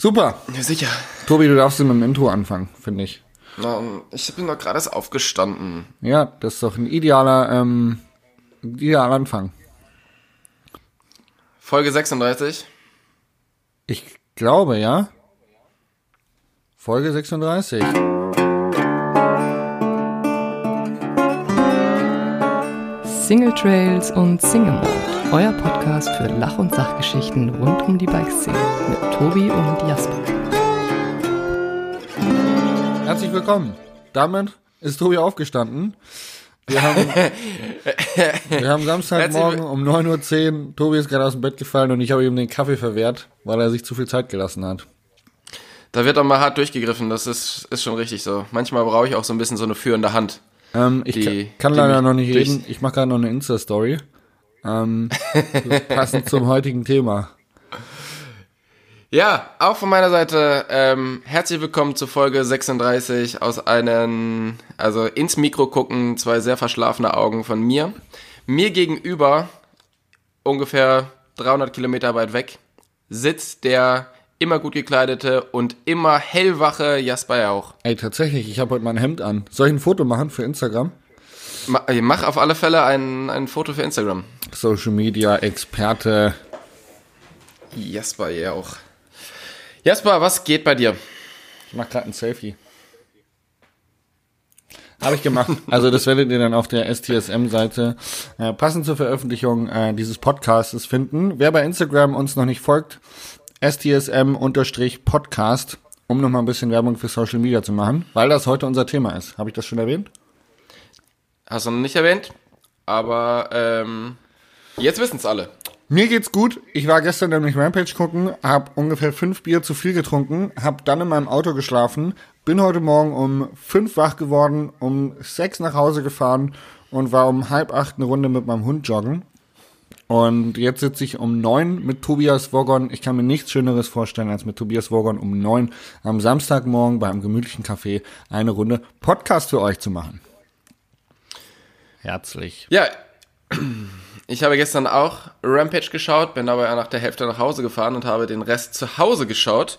Super. Ja, sicher. Tobi, du darfst mit dem Intro anfangen, finde ich. Na, ich bin doch gerade erst aufgestanden. Ja, das ist doch ein idealer, ähm, idealer Anfang. Folge 36. Ich glaube, ja. Folge 36. Single Trails und Single Mode, euer Podcast für Lach- und Sachgeschichten rund um die Bikeszene mit Tobi und Jasper. Herzlich willkommen. Damit ist Tobi aufgestanden. Wir haben, wir haben Samstagmorgen um 9.10 Uhr. Tobi ist gerade aus dem Bett gefallen und ich habe ihm den Kaffee verwehrt, weil er sich zu viel Zeit gelassen hat. Da wird doch mal hart durchgegriffen, das ist, ist schon richtig so. Manchmal brauche ich auch so ein bisschen so eine führende Hand. Ähm, ich Die- kann, kann die leider noch nicht reden. Ich mache gerade noch eine Insta-Story. Ähm, passend zum heutigen Thema. Ja, auch von meiner Seite ähm, herzlich willkommen zur Folge 36 aus einem, also ins Mikro gucken, zwei sehr verschlafene Augen von mir. Mir gegenüber, ungefähr 300 Kilometer weit weg, sitzt der immer gut gekleidete und immer hellwache Jasper Jauch. Ey, tatsächlich, ich habe heute mein Hemd an. Soll ich ein Foto machen für Instagram? Ma- Mach auf alle Fälle ein, ein Foto für Instagram. Social Media Experte. Jasper Jauch. Jasper, was geht bei dir? Ich mache gerade ein Selfie. Habe ich gemacht. Also das werdet ihr dann auf der STSM-Seite äh, passend zur Veröffentlichung äh, dieses Podcasts finden. Wer bei Instagram uns noch nicht folgt, STSM-Podcast, um nochmal ein bisschen Werbung für Social Media zu machen, weil das heute unser Thema ist. Habe ich das schon erwähnt? Hast du noch nicht erwähnt, aber ähm, jetzt wissen's alle. Mir geht's gut. Ich war gestern nämlich Rampage gucken, habe ungefähr fünf Bier zu viel getrunken, habe dann in meinem Auto geschlafen, bin heute Morgen um fünf wach geworden, um sechs nach Hause gefahren und war um halb acht eine Runde mit meinem Hund joggen. Und jetzt sitze ich um neun mit Tobias Wogon. Ich kann mir nichts Schöneres vorstellen, als mit Tobias Wogon um neun am Samstagmorgen beim gemütlichen Café eine Runde Podcast für euch zu machen. Herzlich. Ja, ich habe gestern auch Rampage geschaut, bin dabei nach der Hälfte nach Hause gefahren und habe den Rest zu Hause geschaut.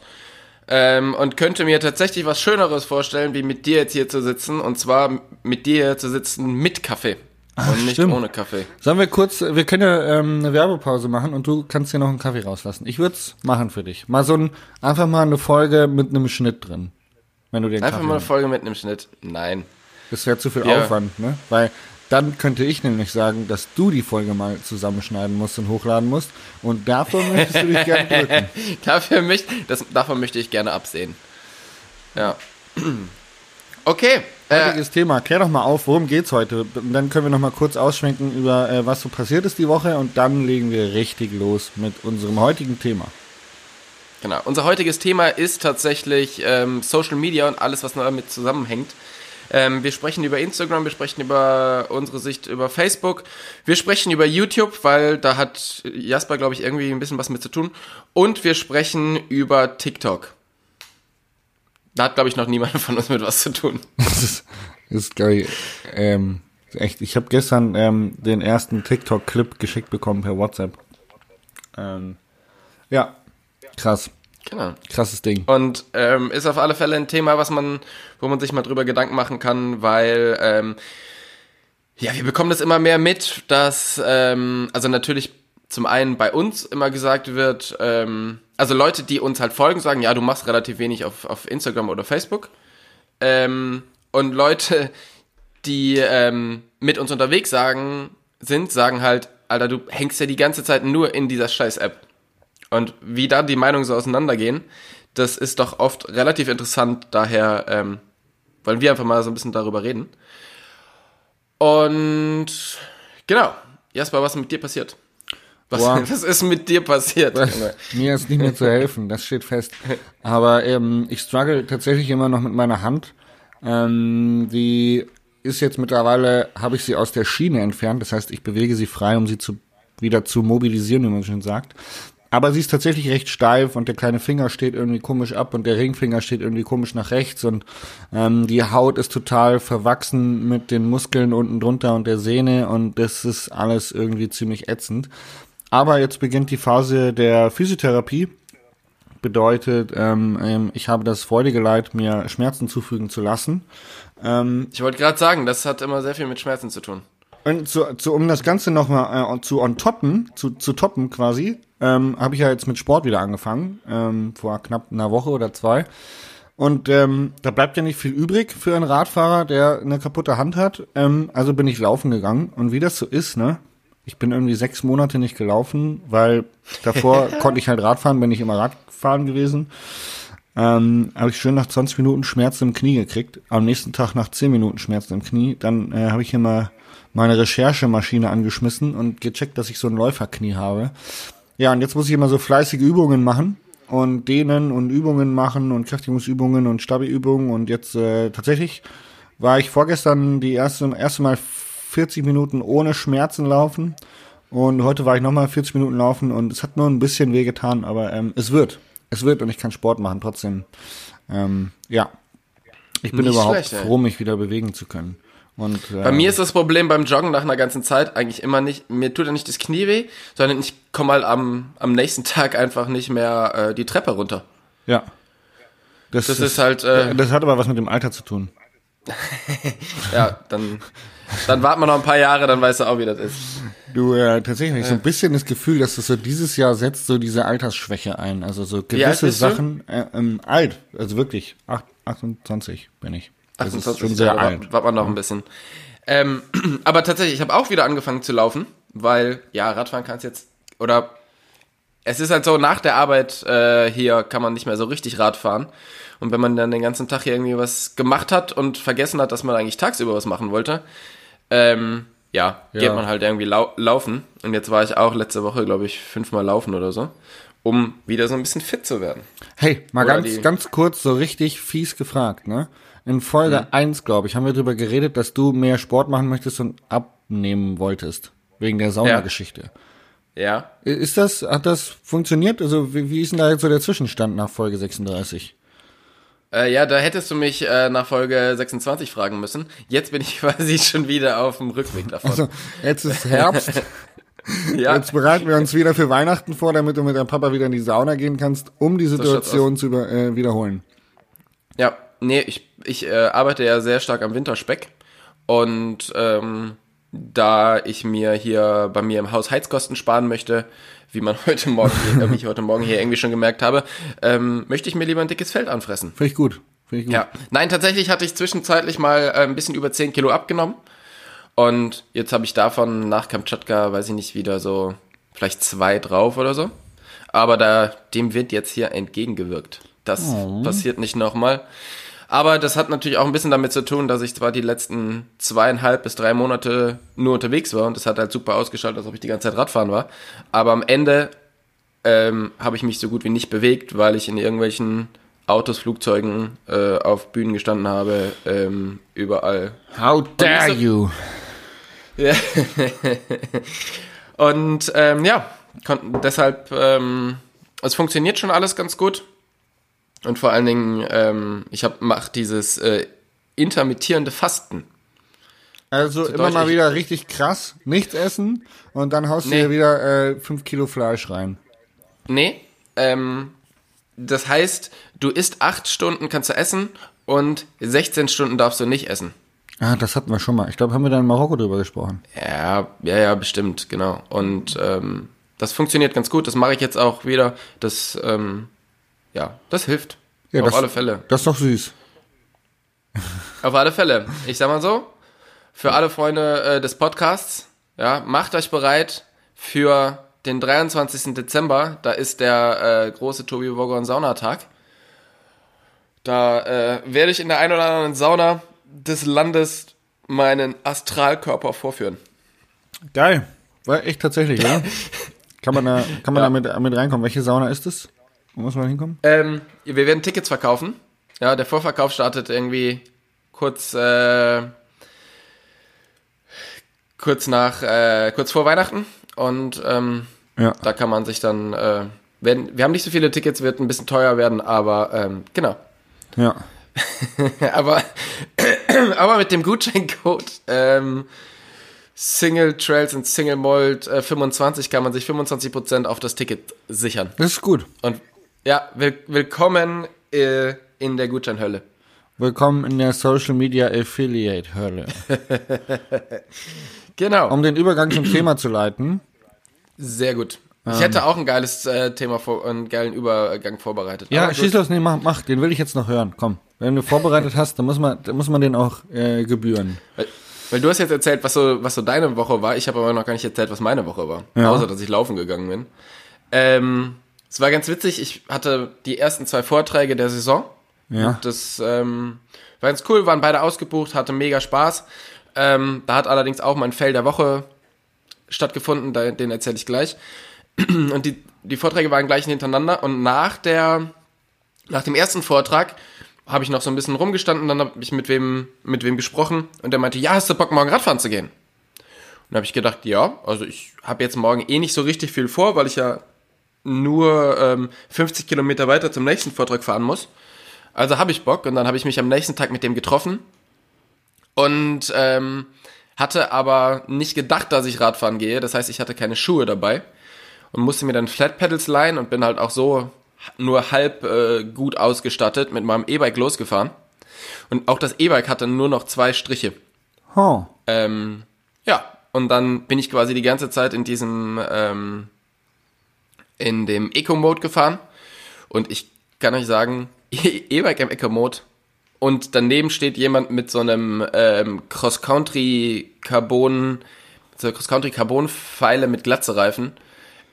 Ähm, und könnte mir tatsächlich was Schöneres vorstellen, wie mit dir jetzt hier zu sitzen. Und zwar mit dir hier zu sitzen mit Kaffee. und nicht stimmt. ohne Kaffee. Sollen wir kurz, wir können ja ähm, eine Werbepause machen und du kannst dir noch einen Kaffee rauslassen. Ich würde es machen für dich. Mal so ein, einfach mal eine Folge mit einem Schnitt drin. Wenn du den Einfach Kaffee mal eine. Folge mit einem Schnitt. Nein. Das wäre zu viel Ja. Aufwand, ne? Weil dann könnte ich nämlich sagen, dass du die Folge mal zusammenschneiden musst und hochladen musst. Und davon möchtest du dich gerne drücken. Dafür möcht, das, davon möchte ich gerne absehen. Ja. Okay. Äh, Heutiges Thema. Klär doch mal auf, worum geht's heute? Und dann können wir noch mal kurz ausschwenken über, äh, was so passiert ist die Woche. Und dann legen wir richtig los mit unserem heutigen Thema. Genau. Unser heutiges Thema ist tatsächlich ähm, Social Media und alles, was damit zusammenhängt. Ähm, wir sprechen über Instagram, wir sprechen über unsere Sicht über Facebook, wir sprechen über YouTube, weil da hat Jasper, glaube ich, irgendwie ein bisschen was mit zu tun. Und wir sprechen über TikTok. Da hat, glaube ich, noch niemand von uns mit was zu tun. Das ist, ist geil. Ähm, echt, ich habe gestern ähm, den ersten TikTok-Clip geschickt bekommen per WhatsApp. Ähm, ja, krass. Genau. Krasses Ding. Und ähm, ist auf alle Fälle ein Thema, was man, wo man sich mal drüber Gedanken machen kann, weil ähm, ja, wir bekommen das immer mehr mit, dass ähm, also natürlich zum einen bei uns immer gesagt wird, ähm, also Leute, die uns halt folgen, sagen, ja, du machst relativ wenig auf, auf Instagram oder Facebook. Ähm, und Leute, die ähm, mit uns unterwegs sagen, sind, sagen halt, Alter, du hängst ja die ganze Zeit nur in dieser scheiß App. Und wie da die Meinungen so auseinandergehen, das ist doch oft relativ interessant. Daher ähm, wollen wir einfach mal so ein bisschen darüber reden. Und genau, Jasper, was ist mit dir passiert? Was, Boah. was ist mit dir passiert? Junge? Mir ist nicht mehr zu helfen, das steht fest. Aber ähm, ich struggle tatsächlich immer noch mit meiner Hand. Ähm, die ist jetzt mittlerweile, habe ich sie aus der Schiene entfernt. Das heißt, ich bewege sie frei, um sie zu, wieder zu mobilisieren, wie man schon sagt. Aber sie ist tatsächlich recht steif und der kleine Finger steht irgendwie komisch ab und der Ringfinger steht irgendwie komisch nach rechts und ähm, die Haut ist total verwachsen mit den Muskeln unten drunter und der Sehne und das ist alles irgendwie ziemlich ätzend. Aber jetzt beginnt die Phase der Physiotherapie bedeutet, ähm, ähm, ich habe das freudige Leid, mir Schmerzen zufügen zu lassen. Ähm, Ich wollte gerade sagen, das hat immer sehr viel mit Schmerzen zu tun. Und zu, zu, um das Ganze nochmal äh, zu on toppen, zu, zu toppen quasi, ähm, habe ich ja jetzt mit Sport wieder angefangen, ähm, vor knapp einer Woche oder zwei. Und ähm, da bleibt ja nicht viel übrig für einen Radfahrer, der eine kaputte Hand hat. Ähm, also bin ich laufen gegangen. Und wie das so ist, ne? Ich bin irgendwie sechs Monate nicht gelaufen, weil davor konnte ich halt Radfahren, bin ich immer Radfahren gewesen. Ähm, habe ich schön nach 20 Minuten Schmerzen im Knie gekriegt. Am nächsten Tag nach 10 Minuten Schmerzen im Knie. Dann äh, habe ich mal meine Recherchemaschine angeschmissen und gecheckt, dass ich so ein Läuferknie habe. Ja, und jetzt muss ich immer so fleißige Übungen machen und dehnen und Übungen machen und Kräftigungsübungen und Stabi-Übungen und jetzt äh, tatsächlich war ich vorgestern die erste, erste Mal 40 Minuten ohne Schmerzen laufen und heute war ich nochmal 40 Minuten laufen und es hat nur ein bisschen wehgetan, aber ähm, es wird. Es wird und ich kann Sport machen trotzdem. Ähm, ja, ich bin Nicht überhaupt schlecht, froh, mich wieder bewegen zu können. Und, äh, Bei mir ist das Problem beim Joggen nach einer ganzen Zeit eigentlich immer nicht, mir tut ja nicht das Knie weh, sondern ich komme halt am, am nächsten Tag einfach nicht mehr äh, die Treppe runter. ja. Das, Das ist halt, äh, das hat aber was mit dem Alter zu tun. Ja, dann, dann warten wir noch ein paar Jahre, dann weißt du auch, wie das ist. Du, äh, tatsächlich, so ein bisschen das Gefühl, dass das so dieses Jahr setzt so diese Altersschwäche ein. Also so gewisse? Sachen, äh, ähm, alt, also wirklich, acht, 28 bin ich. Das ist 28 schon sehr Jahre, alt. Warten wir noch ein bisschen. Ähm, aber tatsächlich, ich habe auch wieder angefangen zu laufen, weil, ja, Radfahren kannst jetzt, oder es ist halt so, nach der Arbeit äh, hier kann man nicht mehr so richtig Rad fahren. Und wenn man dann den ganzen Tag hier irgendwie was gemacht hat und vergessen hat, dass man eigentlich tagsüber was machen wollte, ähm, ja, Ja. geht man halt irgendwie lau laufen. Und jetzt war ich auch letzte Woche, glaube ich, fünfmal laufen oder so, um wieder so ein bisschen fit zu werden. Hey, mal Oder ganz, ganz kurz so richtig fies gefragt, ne? In Folge Mhm. eins, glaube ich, haben wir darüber geredet, dass du mehr Sport machen möchtest und abnehmen wolltest. Wegen der Saunageschichte. Ja. Ist das, hat das funktioniert? Also, wie, wie ist denn da jetzt so der Zwischenstand nach Folge 36? Äh, ja, da hättest du mich äh, nach Folge 26 fragen müssen. Jetzt bin ich quasi schon wieder auf dem Rückweg davon. Also, jetzt ist Herbst. ja, Jetzt bereiten wir uns wieder für Weihnachten vor, damit du mit deinem Papa wieder in die Sauna gehen kannst, um die Situation zu über, äh, wiederholen. ja, nee, ich, ich äh, arbeite ja sehr stark am Winterspeck. Und ähm, da ich mir hier bei mir im Haus Heizkosten sparen möchte, wie man heute Morgen, äh, wie ich heute Morgen hier irgendwie schon gemerkt habe, ähm, möchte ich mir lieber ein dickes Feld anfressen. Finde ich gut. Finde ich gut. Ja, nein, tatsächlich hatte ich zwischenzeitlich mal äh, ein bisschen über 10 Kilo abgenommen. Und jetzt habe ich davon nach Kamtschatka, weiß ich nicht, wieder so vielleicht zwei drauf oder so. Aber da, dem wird jetzt hier entgegengewirkt. Das passiert nicht nochmal. Aber das hat natürlich auch ein bisschen damit zu tun, dass ich zwar die letzten zweieinhalb bis drei Monate nur unterwegs war und das hat halt super ausgeschaut, als ob ich die ganze Zeit Radfahren war. Aber am Ende ähm, habe ich mich so gut wie nicht bewegt, weil ich in irgendwelchen Autos, Flugzeugen äh, auf Bühnen gestanden habe, ähm, überall. How dare so- you? Und ähm, ja, konnten deshalb, ähm, es funktioniert schon alles ganz gut. Und vor allen Dingen, ähm, ich hab, mach dieses äh, intermittierende Fasten. Also Zu immer Deutsch, mal wieder richtig krass, nichts essen und dann haust du Nee. dir wieder äh, fünf Kilo Fleisch rein. Nee, ähm, das heißt, du isst acht Stunden kannst du essen und 16 Stunden darfst du nicht essen. Ah, das hatten wir schon mal. Ich glaube, haben wir da in Marokko drüber gesprochen. Ja, ja, ja, bestimmt, genau. Und ähm, das funktioniert ganz gut. Das mache ich jetzt auch wieder. Das, ähm, ja, das hilft. Ja, Auf das, alle Fälle. Das ist doch süß. Auf alle Fälle. Ich sag mal so, für alle Freunde äh, des Podcasts, ja, macht euch bereit für den 23. Dezember. Da ist der äh, große Tobi Wogon Saunatag. Da äh, werde ich in der einen oder anderen Sauna des Landes meinen Astralkörper vorführen. Geil. War echt tatsächlich, oder? kann man da, kann man da mit, mit reinkommen? Welche Sauna ist es? Wo muss man hinkommen? Ähm, wir werden Tickets verkaufen. Ja, der Vorverkauf startet irgendwie kurz, äh, kurz nach, äh, kurz vor Weihnachten. Und ähm, Ja. da kann man sich dann, äh, werden, wir haben nicht so viele Tickets, wird ein bisschen teuer werden, aber ähm, genau. Ja. aber, aber mit dem Gutscheincode ähm, Single Trails und Single Mold äh, 25 kann man sich 25% auf das Ticket sichern. Das ist gut. Und Ja, will, willkommen äh, in der Gutscheinhölle. Willkommen in der Social Media Affiliate Hölle. Genau. Um den Übergang zum Thema zu leiten. Sehr gut. Ich hätte auch ein geiles äh, Thema, vor, einen geilen Übergang vorbereitet. Ja, schieß los, nee, mach, mach, den will ich jetzt noch hören. Komm. Wenn du vorbereitet hast, dann muss man, dann muss man den auch äh, gebühren. Weil, weil du hast jetzt erzählt, was so, was so deine Woche war. Ich habe aber noch gar nicht erzählt, was meine Woche war. Ja. Außer, dass ich laufen gegangen bin. Ähm, es war ganz witzig. Ich hatte die ersten zwei Vorträge der Saison. Ja. Das ähm, war ganz cool, waren beide ausgebucht, hatte mega Spaß. Ähm, da hat allerdings auch mein Fail der Woche stattgefunden, den erzähle ich gleich. Und die, die Vorträge waren gleich hintereinander und nach der, nach dem ersten Vortrag habe ich noch so ein bisschen rumgestanden, dann habe ich mit wem, mit wem gesprochen und der meinte, ja, hast du Bock, morgen Radfahren zu gehen? Und habe ich gedacht, ja, also ich habe jetzt morgen eh nicht so richtig viel vor, weil ich ja nur ähm, 50 Kilometer weiter zum nächsten Vortrag fahren muss. Also habe ich Bock und dann habe ich mich am nächsten Tag mit dem getroffen und ähm, hatte aber nicht gedacht, dass ich Radfahren gehe. Das heißt, ich hatte keine Schuhe dabei und musste mir dann Flat Pedals leihen und bin halt auch so nur halb äh, gut ausgestattet mit meinem E-Bike losgefahren. Und auch das E-Bike hatte nur noch zwei Striche. Oh. Ähm, ja, und dann bin ich quasi die ganze Zeit in diesem, ähm, in dem Eco-Mode gefahren. Und ich kann euch sagen, E-Bike im Eco-Mode. Und daneben steht jemand mit so einem ähm, Cross-Country Carbon, so Cross-Country Carbon-Pfeile mit Glatzereifen.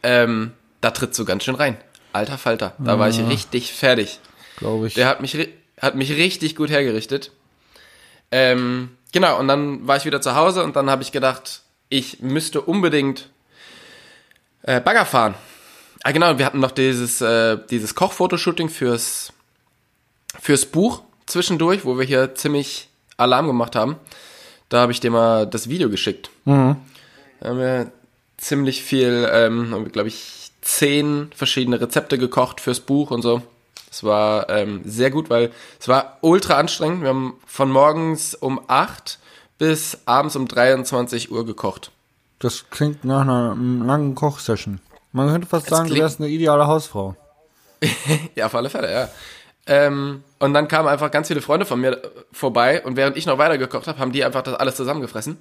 Ähm, da trittst du ganz schön rein. Alter Falter, da war ich richtig fertig. Glaube ich. Der hat mich, hat mich richtig gut hergerichtet. Ähm, genau, und dann war ich wieder zu Hause und dann habe ich gedacht, ich müsste unbedingt äh, Bagger fahren. Ah, genau, wir hatten noch dieses, äh, dieses Kochfotoshooting fürs, fürs Buch zwischendurch, wo wir hier ziemlich Alarm gemacht haben. Da habe ich dir mal das Video geschickt. Da haben wir ziemlich viel, ähm, glaube ich, zehn verschiedene Rezepte gekocht fürs Buch und so. Es war ähm, sehr gut, weil es war ultra anstrengend. Wir haben von morgens um 8 bis abends um 23 Uhr gekocht. Das klingt nach einer langen Kochsession. Man könnte fast sagen, du wärst eine ideale Hausfrau. Ja, auf alle Fälle, ja. Ähm, und dann kamen einfach ganz viele Freunde von mir vorbei und während ich noch weitergekocht habe, haben die einfach das alles zusammengefressen.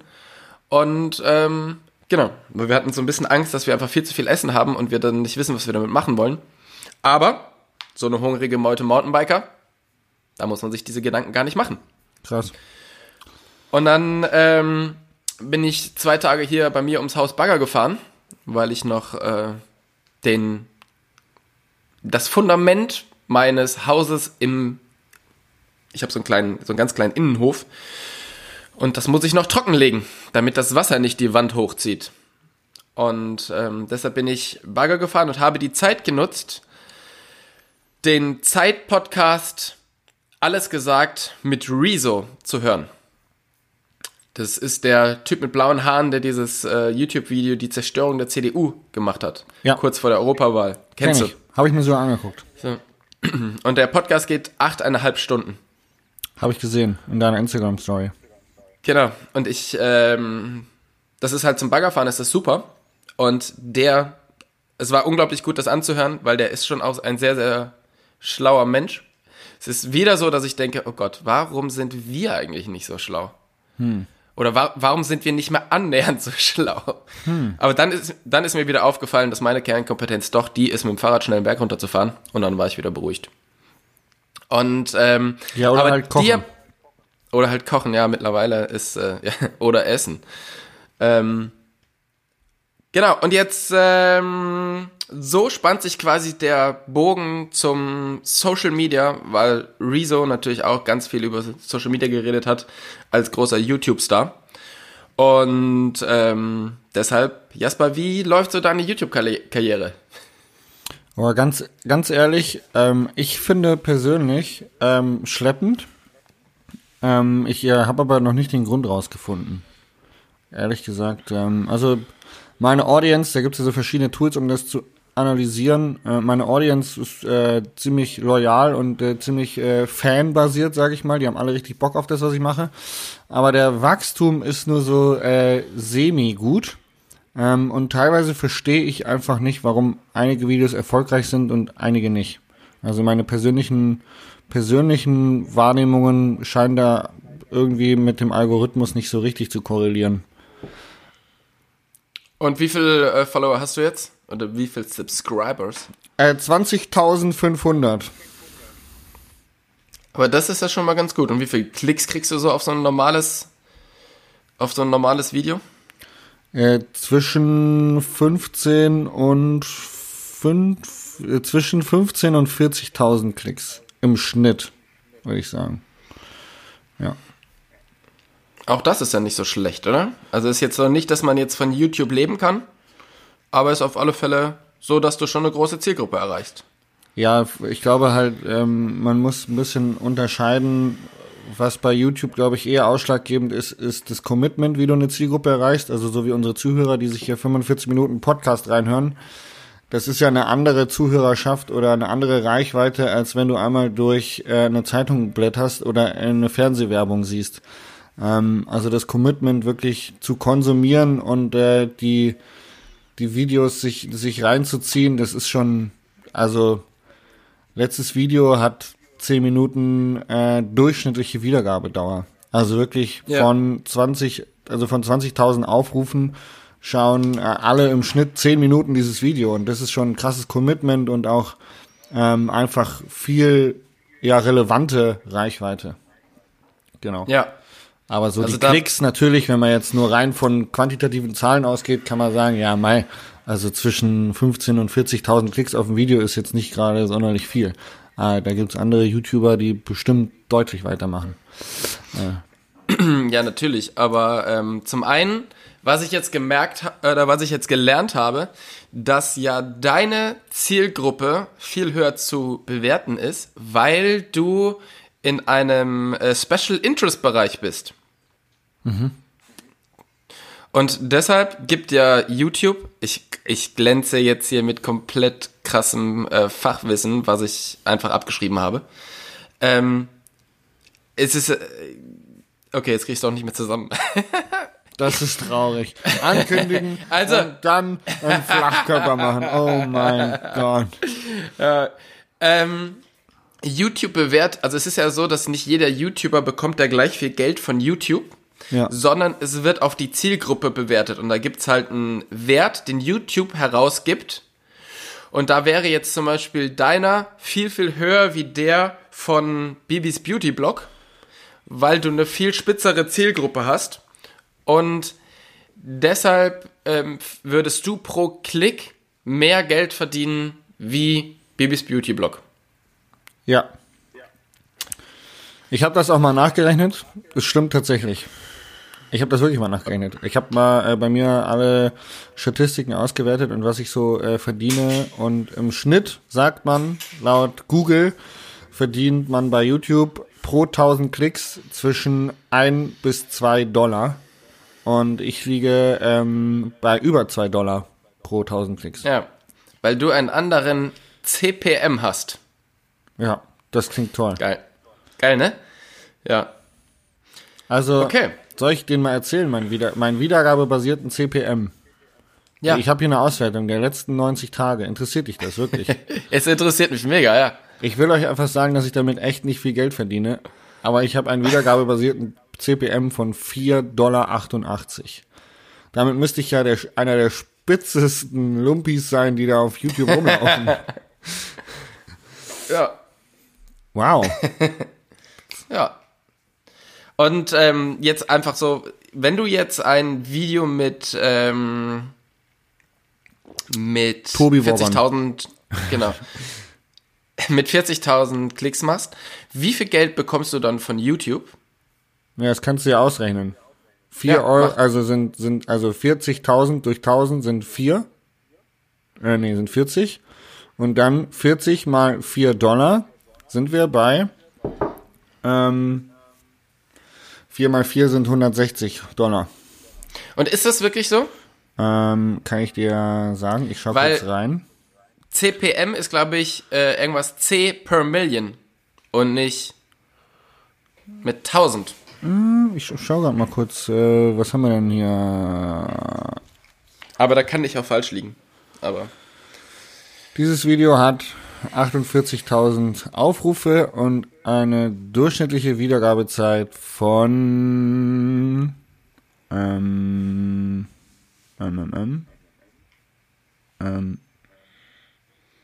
Und ähm, genau, wir hatten so ein bisschen Angst, dass wir einfach viel zu viel Essen haben und wir dann nicht wissen, was wir damit machen wollen. Aber so eine hungrige Meute Mountainbiker, da muss man sich diese Gedanken gar nicht machen. Krass. Und dann ähm, bin ich zwei Tage hier bei mir ums Haus Bagger gefahren, weil ich noch äh, den das Fundament meines Hauses im ich habe so einen kleinen so einen ganz kleinen Innenhof und das muss ich noch trockenlegen, damit das Wasser nicht die Wand hochzieht. Und ähm, deshalb bin ich Bagger gefahren und habe die Zeit genutzt, den Zeit-Podcast Alles gesagt mit Rezo zu hören. Das ist der Typ mit blauen Haaren, der dieses äh, YouTube-Video Die Zerstörung der CDU gemacht hat. Ja. Kurz vor der Europawahl. Kennst Kenn ich. Habe ich mir so angeguckt. du? So. Und der Podcast geht achteinhalb Stunden. Habe ich gesehen in deiner Instagram-Story. Genau. Und ich, ähm, das ist halt zum Baggerfahren, ist das super. Und der, es war unglaublich gut, das anzuhören, weil der ist schon auch ein sehr, sehr schlauer Mensch. Es ist wieder so, dass ich denke, oh Gott, warum sind wir eigentlich nicht so schlau? Oder wa warum sind wir nicht mehr annähernd so schlau? Aber dann ist, dann ist mir wieder aufgefallen, dass meine Kernkompetenz doch die ist, mit dem Fahrrad schnell einen Berg runterzufahren. Und dann war ich wieder beruhigt. Und, ähm, Ja, oder aber halt kochen. dir- oder halt kochen, ja, mittlerweile ist, äh, ja, oder essen. Ähm, genau, und jetzt, ähm, so spannt sich quasi der Bogen zum Social Media, weil Rezo natürlich auch ganz viel über Social Media geredet hat, als großer YouTube-Star. Und ähm, deshalb, Jasper, wie läuft so deine YouTube-Karriere? Aber ganz, ganz ehrlich, ähm, ich finde persönlich ähm, schleppend. Ähm, ich äh, habe aber noch nicht den Grund rausgefunden. Ehrlich gesagt. Ähm, also meine Audience, da gibt es ja so verschiedene Tools, um das zu analysieren. Äh, meine Audience ist äh, ziemlich loyal und äh, ziemlich äh, fanbasiert, sage ich mal. Die haben alle richtig Bock auf das, was ich mache. Aber der Wachstum ist nur so äh, semi-gut. Ähm, und teilweise verstehe ich einfach nicht, warum einige Videos erfolgreich sind und einige nicht. Also meine persönlichen, persönlichen Wahrnehmungen scheinen da irgendwie mit dem Algorithmus nicht so richtig zu korrelieren. Und wie viele äh, Follower hast du jetzt? Oder wie viele Subscribers? Äh, 20.500. Aber das ist ja schon mal ganz gut. Und wie viele Klicks kriegst du so auf so ein normales, auf so ein normales Video? Äh, zwischen 15 und 5, äh, zwischen 15 und 40.000 Klicks im Schnitt, würde ich sagen. Ja. Auch das ist ja nicht so schlecht, oder? Also ist jetzt so nicht, dass man jetzt von YouTube leben kann, aber ist auf alle Fälle so, dass du schon eine große Zielgruppe erreichst. Ja, ich glaube halt, ähm, man muss ein bisschen unterscheiden, was bei YouTube, glaube ich, eher ausschlaggebend ist, ist das Commitment, wie du eine Zielgruppe erreichst. Also so wie unsere Zuhörer, die sich hier 45 Minuten Podcast reinhören. Das ist ja eine andere Zuhörerschaft oder eine andere Reichweite, als wenn du einmal durch äh, eine Zeitung blätterst oder eine Fernsehwerbung siehst. Ähm, also das Commitment wirklich zu konsumieren und äh, die, die Videos sich, sich reinzuziehen, das ist schon, also letztes Video hat 10 Minuten äh, durchschnittliche Wiedergabedauer. Also wirklich Ja. von 20, also von 20.000 Aufrufen schauen äh, alle im Schnitt 10 Minuten dieses Video und das ist schon ein krasses Commitment und auch ähm, einfach viel ja relevante Reichweite. Genau. Ja. Aber so Also die Klicks natürlich, wenn man jetzt nur rein von quantitativen Zahlen ausgeht, kann man sagen, ja, Mai, also zwischen 15 und 40.000 Klicks auf ein Video ist jetzt nicht gerade sonderlich viel. Äh, da gibt's andere YouTuber, die bestimmt deutlich weitermachen. Ja, natürlich. Aber ähm, zum einen, was ich jetzt gemerkt oder was ich jetzt gelernt habe, dass ja deine Zielgruppe viel höher zu bewerten ist, weil du in einem äh, Special Interest Bereich bist. Und deshalb gibt ja YouTube, ich, ich glänze jetzt hier mit komplett krassem äh, Fachwissen, was ich einfach abgeschrieben habe. Ähm, es ist, äh, okay, jetzt krieg ich es doch nicht mehr zusammen. Das ist traurig. Ankündigen Also- und dann einen Flachkörper machen. Oh mein Gott. ähm, YouTube bewährt, also es ist ja so, dass nicht jeder YouTuber bekommt da gleich viel Geld von YouTube, Ja. sondern es wird auf die Zielgruppe bewertet und da gibt's halt einen Wert, den YouTube herausgibt. Und da wäre jetzt zum Beispiel deiner viel, viel höher wie der von Bibis Beauty Blog, weil du eine viel spitzere Zielgruppe hast. Und deshalb ähm, würdest du pro Klick mehr Geld verdienen wie Bibis Beauty Blog. Ja. Ich habe das auch mal nachgerechnet. Es stimmt tatsächlich. Ich habe das wirklich mal nachgerechnet. Ich habe mal äh, bei mir alle Statistiken ausgewertet und was ich so äh, verdiene. Und im Schnitt sagt man, laut Google, verdient man bei YouTube pro 1000 Klicks zwischen 1 bis 2 Dollar. Und ich liege ähm, bei über 2 Dollar pro 1000 Klicks. Ja, weil du einen anderen CPM hast. Ja, das klingt toll. Geil. Geil, ne? Ja. Also, Okay. Soll ich den mal erzählen, mein, Wieder mein wiedergabebasierten CPM? Ja. Ich habe hier eine Auswertung der letzten 90 Tage. Interessiert dich das wirklich? Es interessiert mich mega, ja. ich will euch einfach sagen, dass ich damit echt nicht viel Geld verdiene, aber ich habe einen wiedergabebasierten CPM von 4,88 Dollar. Damit müsste ich ja der, einer der spitzesten Lumpis sein, die da auf YouTube rumlaufen. Ja. Wow. Ja. Und ähm, jetzt einfach so, wenn du jetzt ein Video mit ähm, mit Tobi Woran. 40.000 genau mit 40.000 Klicks machst, wie viel Geld bekommst du dann von YouTube? Ja, das kannst du ja ausrechnen. 4 Ja, Euro, mach. also sind, sind, also 40.000 durch 1000 sind 4. Äh, nee, sind 40. Und dann 40 mal 4 Dollar sind wir bei, ähm, 4 mal 4 sind 160 Dollar. Und ist das wirklich so? Ähm, kann ich dir sagen, ich schau Weil- kurz rein. CPM ist, glaube ich, äh, irgendwas C per Million und nicht mit 1000. Ich schau grad mal kurz, äh, was haben wir denn hier? Aber da kann ich auch falsch liegen. Aber Dieses Video hat 48.000 Aufrufe und eine durchschnittliche Wiedergabezeit von ähm, ähm, ähm, ähm, ähm,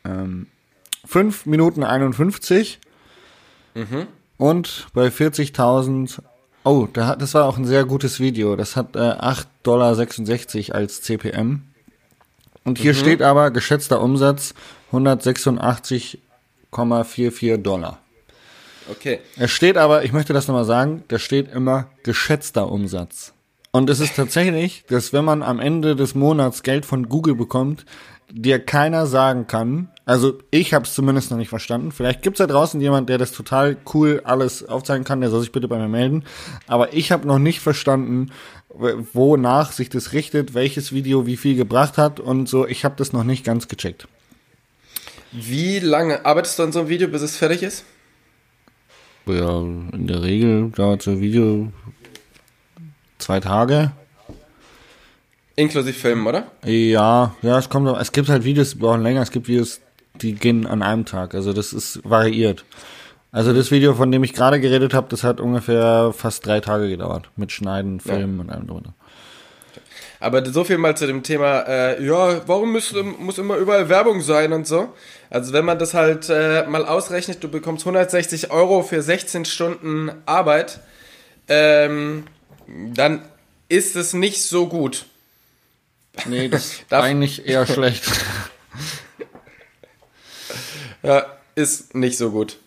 ähm, 5 Minuten 51 Mhm. und bei 40.000 Oh, das war auch ein sehr gutes Video. Das hat äh, 8,66 Dollar als CPM. Und hier steht aber geschätzter Umsatz 186,44 Dollar. Okay. Es steht aber, ich möchte das nochmal sagen, da steht immer geschätzter Umsatz. Und es ist tatsächlich, dass wenn man am Ende des Monats Geld von Google bekommt, dir keiner sagen kann, also ich habe es zumindest noch nicht verstanden. Vielleicht gibt's da draußen jemand, der das total cool alles aufzeigen kann, der soll sich bitte bei mir melden. Aber ich habe noch nicht verstanden, wonach sich das richtet, welches Video wie viel gebracht hat und so. Ich habe das noch nicht ganz gecheckt. Wie lange arbeitest du an so einem Video, bis es fertig ist? Ja, in der Regel dauert so ein Video zwei Tage. Inklusive Filmen, oder? Ja, ja, es kommt, es gibt halt Videos, die brauchen länger, es gibt Videos, die gehen an einem Tag. Also das ist variiert. Also das Video, von dem ich gerade geredet habe, das hat ungefähr fast drei Tage gedauert. Mit Schneiden, Filmen und allem drunter. Aber so viel mal zu dem Thema, äh, ja, warum muss, muss immer überall Werbung sein und so. Also wenn man das halt äh, mal ausrechnet, du bekommst 160 Euro für 16 Stunden Arbeit, ähm, dann ist es nicht so gut. Nee, das ist eigentlich eher schlecht. Ja, ist nicht so gut.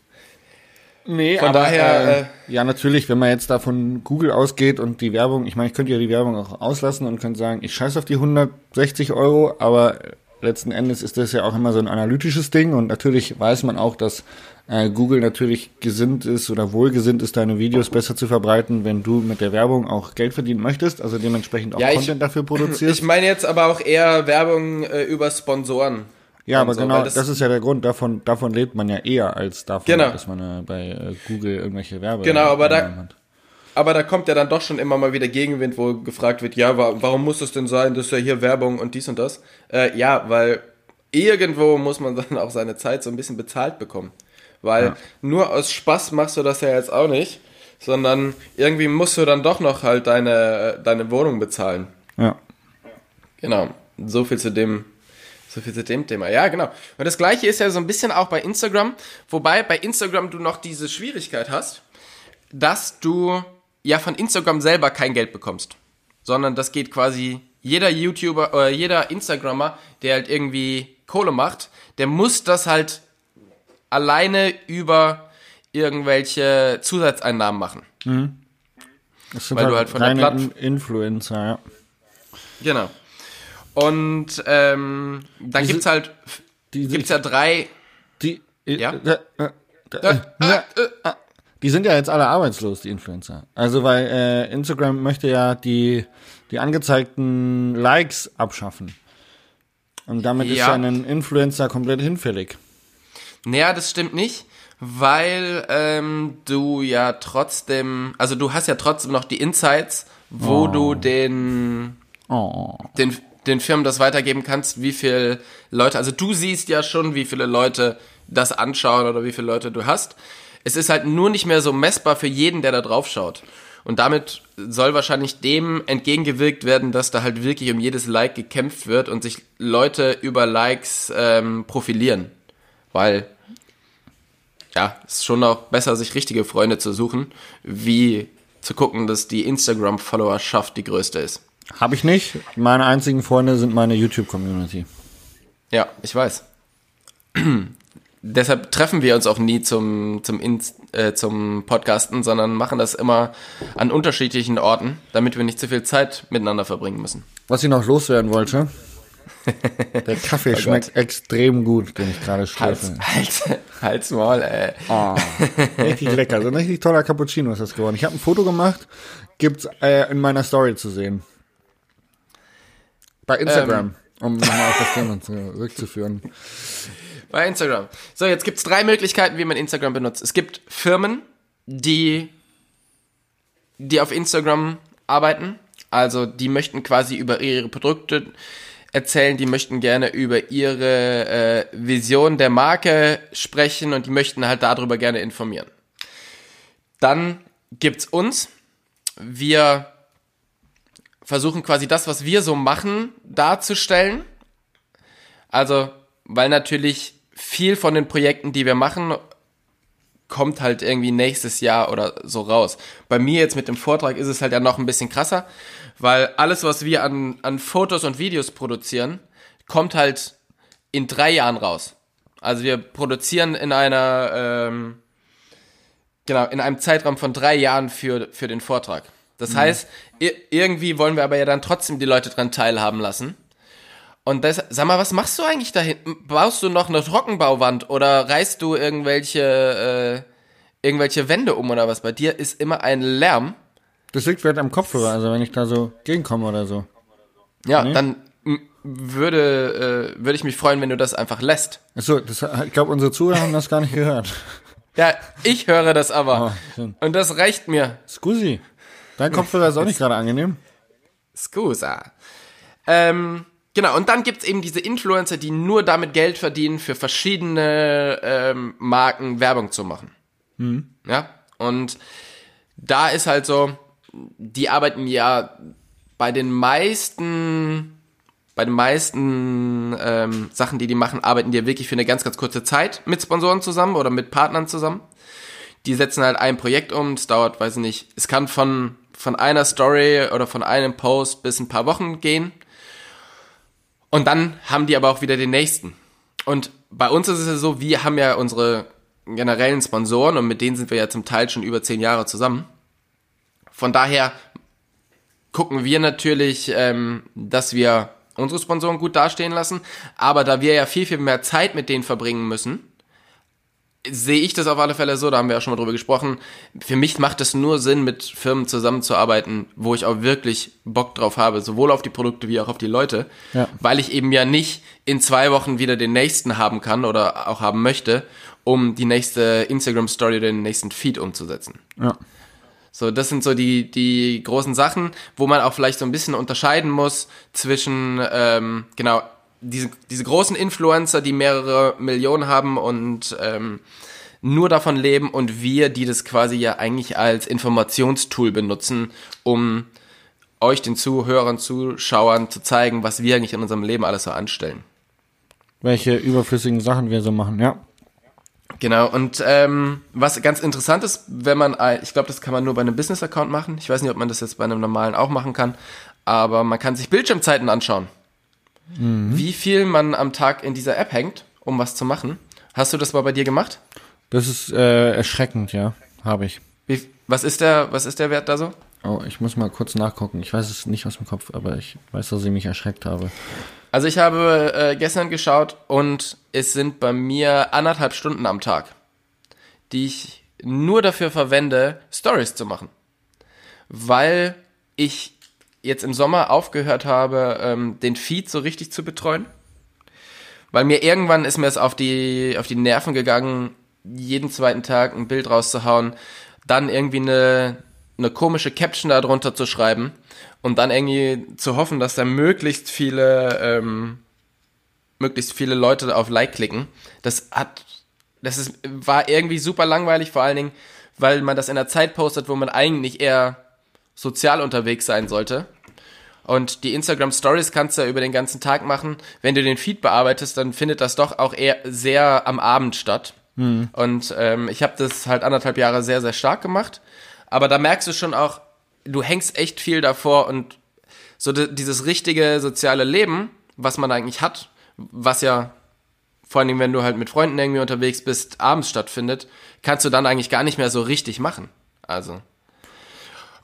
Nee, Von aber daher, äh, ja natürlich, wenn man jetzt da von Google ausgeht und die Werbung, ich meine, ich könnte ja die Werbung auch auslassen und könnte sagen, ich scheiß auf die 160 Euro, aber letzten Endes ist das ja auch immer so ein analytisches Ding und natürlich weiß man auch, dass äh, Google natürlich gesinnt ist oder wohlgesinnt ist, deine Videos besser zu verbreiten, wenn du mit der Werbung auch Geld verdienen möchtest, also dementsprechend auch Ja, ich- Content dafür produzierst. Ich meine jetzt aber auch eher Werbung äh, über Sponsoren. Ja, aber und so, genau, das, das- ist ja der Grund, davon, davon lebt man ja eher als davon, Genau. dass man äh, bei äh, Google irgendwelche Werbe Genau, aber da- hat. Aber da kommt ja dann doch schon immer mal wieder Gegenwind, wo gefragt wird, ja, wa warum muss das denn sein? Das ist ja hier Werbung und dies und das. Äh, ja, weil irgendwo muss man dann auch seine Zeit so ein bisschen bezahlt bekommen. Weil Ja. nur aus Spaß machst du das ja jetzt auch nicht, sondern irgendwie musst du dann doch noch halt deine, deine Wohnung bezahlen. Ja. Genau. So viel zu dem, so viel zu dem Thema. Ja, genau. Und das gleiche ist ja so ein bisschen auch bei Instagram, wobei bei Instagram du noch diese Schwierigkeit hast, dass du ja von Instagram selber kein Geld bekommst, sondern das geht quasi jeder YouTuber oder jeder Instagrammer, der halt irgendwie Kohle macht, der muss das halt alleine über irgendwelche Zusatzeinnahmen machen. Das sind Weil du halt von der reine Platt- In- Influencer, ja. Genau. Und ähm, dann Diese- gibt's halt Die, gibt's ja drei die, Ja? äh, äh, äh, Äh, äh, äh, die sind ja jetzt alle arbeitslos, die Influencer. Also weil äh, Instagram möchte ja die, die angezeigten Likes abschaffen. Und damit ist Ja. ja ein Influencer komplett hinfällig. Naja, das stimmt nicht, weil ähm, du ja trotzdem, also du hast ja trotzdem noch die Insights, wo du den, Oh. den, den Firmen das weitergeben kannst, wie viele Leute, also du siehst ja schon, wie viele Leute das anschauen oder wie viele Leute du hast. Es ist halt nur nicht mehr so messbar für jeden, der da drauf schaut. Und damit soll wahrscheinlich dem entgegengewirkt werden, dass da halt wirklich um jedes Like gekämpft wird und sich Leute über Likes ähm, profilieren. Weil, ja, es ist schon auch besser, sich richtige Freunde zu suchen, wie zu gucken, dass die Instagram-Followerschaft die größte ist. Habe ich nicht. Meine einzigen Freunde sind meine YouTube-Community. Ja, ich weiß. Deshalb treffen wir uns auch nie zum, zum, Inst, äh, zum Podcasten, sondern machen das immer an unterschiedlichen Orten, damit wir nicht zu viel Zeit miteinander verbringen müssen. Was ich noch loswerden wollte. Der Kaffee Oh schmeckt extrem gut, den ich gerade schlürfe. halt's, halt's mal, ey. Oh, richtig lecker. So ein richtig toller Cappuccino ist das geworden. Ich habe ein Foto gemacht, gibt's äh, in meiner Story zu sehen. Bei Instagram, um nochmal auf das Thema zurückzuführen. Bei Instagram. So, jetzt gibt's drei Möglichkeiten, wie man Instagram benutzt. Es gibt Firmen, die, die auf Instagram arbeiten. Also die möchten quasi über ihre Produkte erzählen, die möchten gerne über ihre äh, Vision der Marke sprechen und die möchten halt darüber gerne informieren. Dann gibt's uns. Wir versuchen quasi das, was wir so machen, darzustellen. Also, weil natürlich viel von den Projekten, die wir machen, kommt halt irgendwie nächstes Jahr oder so raus. Bei mir jetzt mit dem Vortrag ist es halt ja noch ein bisschen krasser, weil alles, was wir an, an Fotos und Videos produzieren, kommt halt in drei Jahren raus. Also wir produzieren in einer, ähm, genau, in einem Zeitraum von drei Jahren für, für den Vortrag. Das mhm. heißt, irgendwie wollen wir aber ja dann trotzdem die Leute dran teilhaben lassen. Und das, sag mal, was machst du eigentlich da hinten? Baust du noch eine Trockenbauwand oder reißt du irgendwelche, äh, irgendwelche Wände um oder was? Bei dir ist immer ein Lärm. Das liegt vielleicht am Kopfhörer, also wenn ich da so gegenkomme oder so. Ja, nee? dann würde, äh, würde ich mich freuen, wenn du das einfach lässt. Achso, das, ich glaube, unsere Zuhörer haben das gar nicht gehört. Ja, ich höre das aber. Oh, und das reicht mir. Scusi. Dein Kopfhörer ist auch nicht gerade angenehm. Scusa. Ähm, Genau, und dann gibt's eben diese Influencer, die nur damit Geld verdienen, für verschiedene ähm, Marken Werbung zu machen. Mhm. Ja, und da ist halt so, die arbeiten ja bei den meisten, bei den meisten ähm, Sachen, die die machen, arbeiten die ja wirklich für eine ganz, ganz kurze Zeit mit Sponsoren zusammen oder mit Partnern zusammen. Die setzen halt ein Projekt um, es dauert, weiß ich nicht, es kann von, von einer Story oder von einem Post bis ein paar Wochen gehen und dann haben die aber auch wieder den nächsten. Und bei uns ist es ja so, wir haben ja unsere generellen Sponsoren und mit denen sind wir ja zum Teil schon über zehn Jahre zusammen. Von daher gucken wir natürlich, ähm, dass wir unsere Sponsoren gut dastehen lassen. Aber da wir ja viel, viel mehr Zeit mit denen verbringen müssen, sehe ich das auf alle Fälle so, da haben wir ja schon mal drüber gesprochen. Für mich macht es nur Sinn, mit Firmen zusammenzuarbeiten, wo ich auch wirklich Bock drauf habe, sowohl auf die Produkte wie auch auf die Leute, ja. weil ich eben ja nicht in zwei Wochen wieder den nächsten haben kann oder auch haben möchte, um die nächste Instagram Story oder den nächsten Feed umzusetzen. Ja. So, das sind so die, die großen Sachen, wo man auch vielleicht so ein bisschen unterscheiden muss zwischen, ähm, genau, diese, diese großen Influencer, die mehrere Millionen haben und ähm, nur davon leben und wir, die das quasi ja eigentlich als Informationstool benutzen, um euch, den Zuhörern, Zuschauern zu zeigen, was wir eigentlich in unserem Leben alles so anstellen. Welche überflüssigen Sachen wir so machen, ja. Genau, und ähm, was ganz interessant ist, wenn man, ich glaube, das kann man nur bei einem Business-Account machen. Ich weiß nicht, ob man das jetzt bei einem normalen auch machen kann, aber man kann sich Bildschirmzeiten anschauen mhm. wie viel man am Tag in dieser App hängt, um was zu machen. Hast du das mal bei dir gemacht? Das ist äh, erschreckend, ja, habe ich. Wie, was ist der, was ist der Wert da so? Oh, ich muss mal kurz nachgucken. Ich weiß es nicht aus dem Kopf, aber ich weiß, dass ich mich erschreckt habe. Also ich habe äh, gestern geschaut und es sind bei mir anderthalb Stunden am Tag, die ich nur dafür verwende, Stories zu machen. Weil ich jetzt im Sommer aufgehört habe, ähm, den Feed so richtig zu betreuen. Weil mir irgendwann ist mir es auf die, auf die Nerven gegangen, jeden zweiten Tag ein Bild rauszuhauen, dann irgendwie eine, eine komische Caption da drunter zu schreiben und dann irgendwie zu hoffen, dass da möglichst viele, ähm, möglichst viele Leute auf Like klicken. Das hat, das ist, war irgendwie super langweilig, vor allen Dingen, weil man das in einer Zeit postet, wo man eigentlich eher sozial unterwegs sein sollte. Und die Instagram Stories kannst du ja über den ganzen Tag machen. Wenn du den Feed bearbeitest, dann findet das doch auch eher sehr am Abend statt. Mhm. Und ähm, ich habe das halt anderthalb Jahre sehr, sehr stark gemacht. Aber da merkst du schon auch, du hängst echt viel davor und so dieses richtige soziale Leben, was man eigentlich hat, was ja vor allem, wenn du halt mit Freunden irgendwie unterwegs bist, abends stattfindet, kannst du dann eigentlich gar nicht mehr so richtig machen. Also.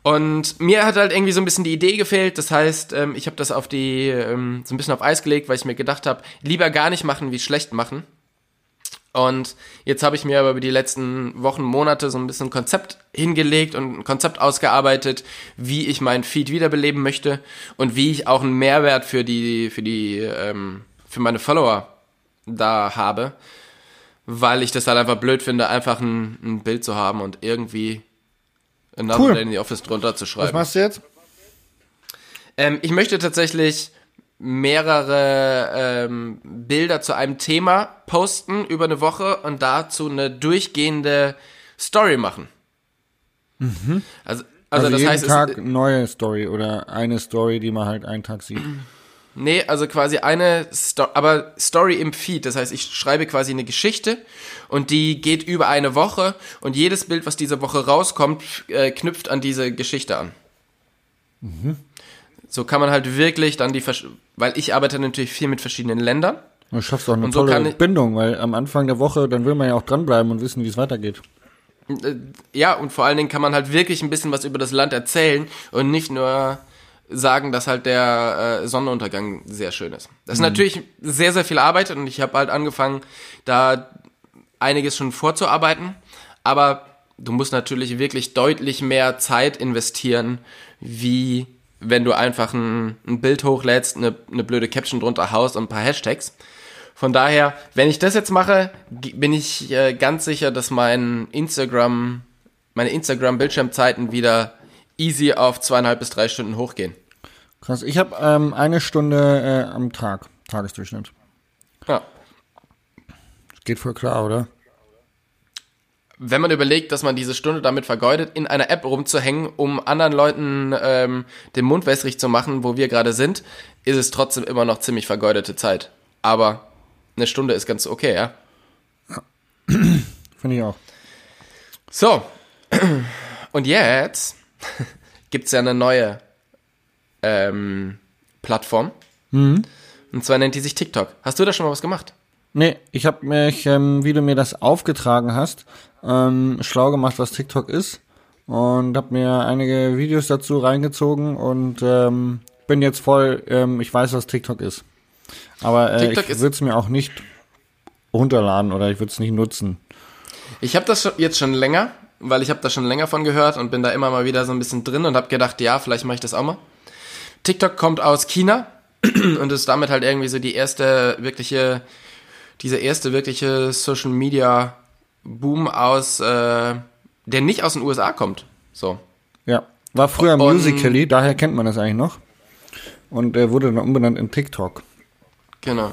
Und mir hat halt irgendwie so ein bisschen die Idee gefehlt. Das heißt, ähm, ich habe das auf die ähm, so ein bisschen auf Eis gelegt, weil ich mir gedacht habe, lieber gar nicht machen wie schlecht machen. Und jetzt habe ich mir aber über die letzten Wochen, Monate so ein bisschen Konzept hingelegt und ein Konzept ausgearbeitet, wie ich meinen Feed wiederbeleben möchte und wie ich auch einen Mehrwert für die, für die, ähm, für meine Follower da habe, weil ich das halt einfach blöd finde, einfach ein, ein Bild zu haben und irgendwie Another cool. Day in the Office drunter zu schreiben. Was machst du jetzt? Ähm, ich möchte tatsächlich mehrere ähm, Bilder zu einem Thema posten über eine Woche und dazu eine durchgehende Story machen. Mhm. Also, Also, also, das jeden heißt, Tag es, neue Story oder eine Story, die man halt einen Tag sieht. Nee, also quasi eine Sto aber Story im Feed. Das heißt, ich schreibe quasi eine Geschichte und die geht über eine Woche und jedes Bild, was diese Woche rauskommt, äh, knüpft an diese Geschichte an. So kann man halt wirklich dann die, Versch- weil ich arbeite natürlich viel mit verschiedenen Ländern. Du schaffst auch eine Und so tolle ich- Bindung, weil am Anfang der Woche, dann will man ja auch dranbleiben und wissen, wie es weitergeht. Äh, Ja, und vor allen Dingen kann man halt wirklich ein bisschen was über das Land erzählen und nicht nur sagen, dass halt der äh, Sonnenuntergang sehr schön ist. Das ist natürlich sehr, sehr viel Arbeit und ich habe halt angefangen, da einiges schon vorzuarbeiten, aber du musst natürlich wirklich deutlich mehr Zeit investieren, wie wenn du einfach ein, ein Bild hochlädst, eine, eine blöde Caption drunter haust und ein paar Hashtags. Von daher, wenn ich das jetzt mache, bin ich äh, ganz sicher, dass mein Instagram, meine Instagram-Bildschirmzeiten wieder easy auf zweieinhalb bis drei Stunden hochgehen. Krass. Ich habe ähm, eine Stunde äh, am Tag, Tagesdurchschnitt. Ja. Geht voll klar, oder? Wenn man überlegt, dass man diese Stunde damit vergeudet, in einer App rumzuhängen, um anderen Leuten ähm, den Mund wässrig zu machen, wo wir gerade sind, ist es trotzdem immer noch ziemlich vergeudete Zeit. Aber eine Stunde ist ganz okay, ja. Finde ich auch. So, und jetzt gibt's ja eine neue ähm, Plattform. Und zwar nennt die sich TikTok. Hast du da schon mal was gemacht? Nee, ich habe mich, ähm, wie du mir das aufgetragen hast, ähm, schlau gemacht, was TikTok ist. Und habe mir einige Videos dazu reingezogen und ähm, bin jetzt voll, ähm, ich weiß, was TikTok ist. Aber äh, TikTok ich würde es mir auch nicht runterladen oder ich würde es nicht nutzen. Ich habe das jetzt schon länger, weil ich habe da schon länger von gehört und bin da immer mal wieder so ein bisschen drin und habe gedacht, ja, vielleicht mache ich das auch mal. TikTok kommt aus China und ist damit halt irgendwie so die erste wirkliche, diese erste wirkliche Social Media Boom aus, äh, der nicht aus den USA kommt. So. Ja, war früher Und- Musical.ly, daher kennt man das eigentlich noch. Und er wurde dann umbenannt in TikTok. Genau.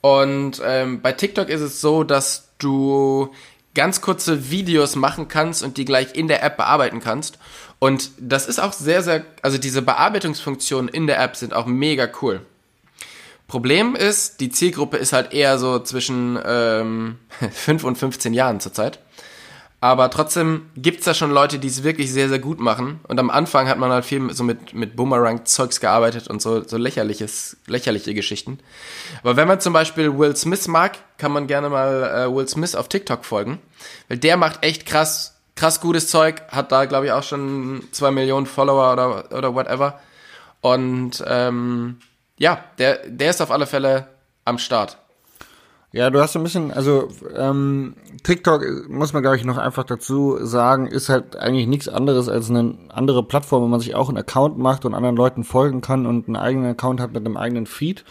Und ähm, bei TikTok ist es so, dass du ganz kurze Videos machen kannst und die gleich in der App bearbeiten kannst. Und das ist auch sehr, sehr, also diese Bearbeitungsfunktionen in der App sind auch mega cool. Problem ist, die Zielgruppe ist halt eher so zwischen ähm, 5 und 15 Jahren zurzeit. Aber trotzdem gibt's da schon Leute, die es wirklich sehr, sehr gut machen. Und am Anfang hat man halt viel so mit, mit Boomerang-Zeugs gearbeitet und so, so lächerliches, lächerliche Geschichten. Aber wenn man zum Beispiel Will Smith mag, kann man gerne mal äh, Will Smith auf TikTok folgen. Weil der macht echt krass, krass gutes Zeug. Hat da, glaube ich, auch schon zwei Millionen Follower oder, oder whatever. Und ähm, ja, der, der ist auf alle Fälle am Start. Ja, du hast ein bisschen, also ähm, TikTok muss man glaube ich noch einfach dazu sagen, ist halt eigentlich nichts anderes als eine andere Plattform, wo man sich auch einen Account macht und anderen Leuten folgen kann und einen eigenen Account hat mit einem eigenen Feed.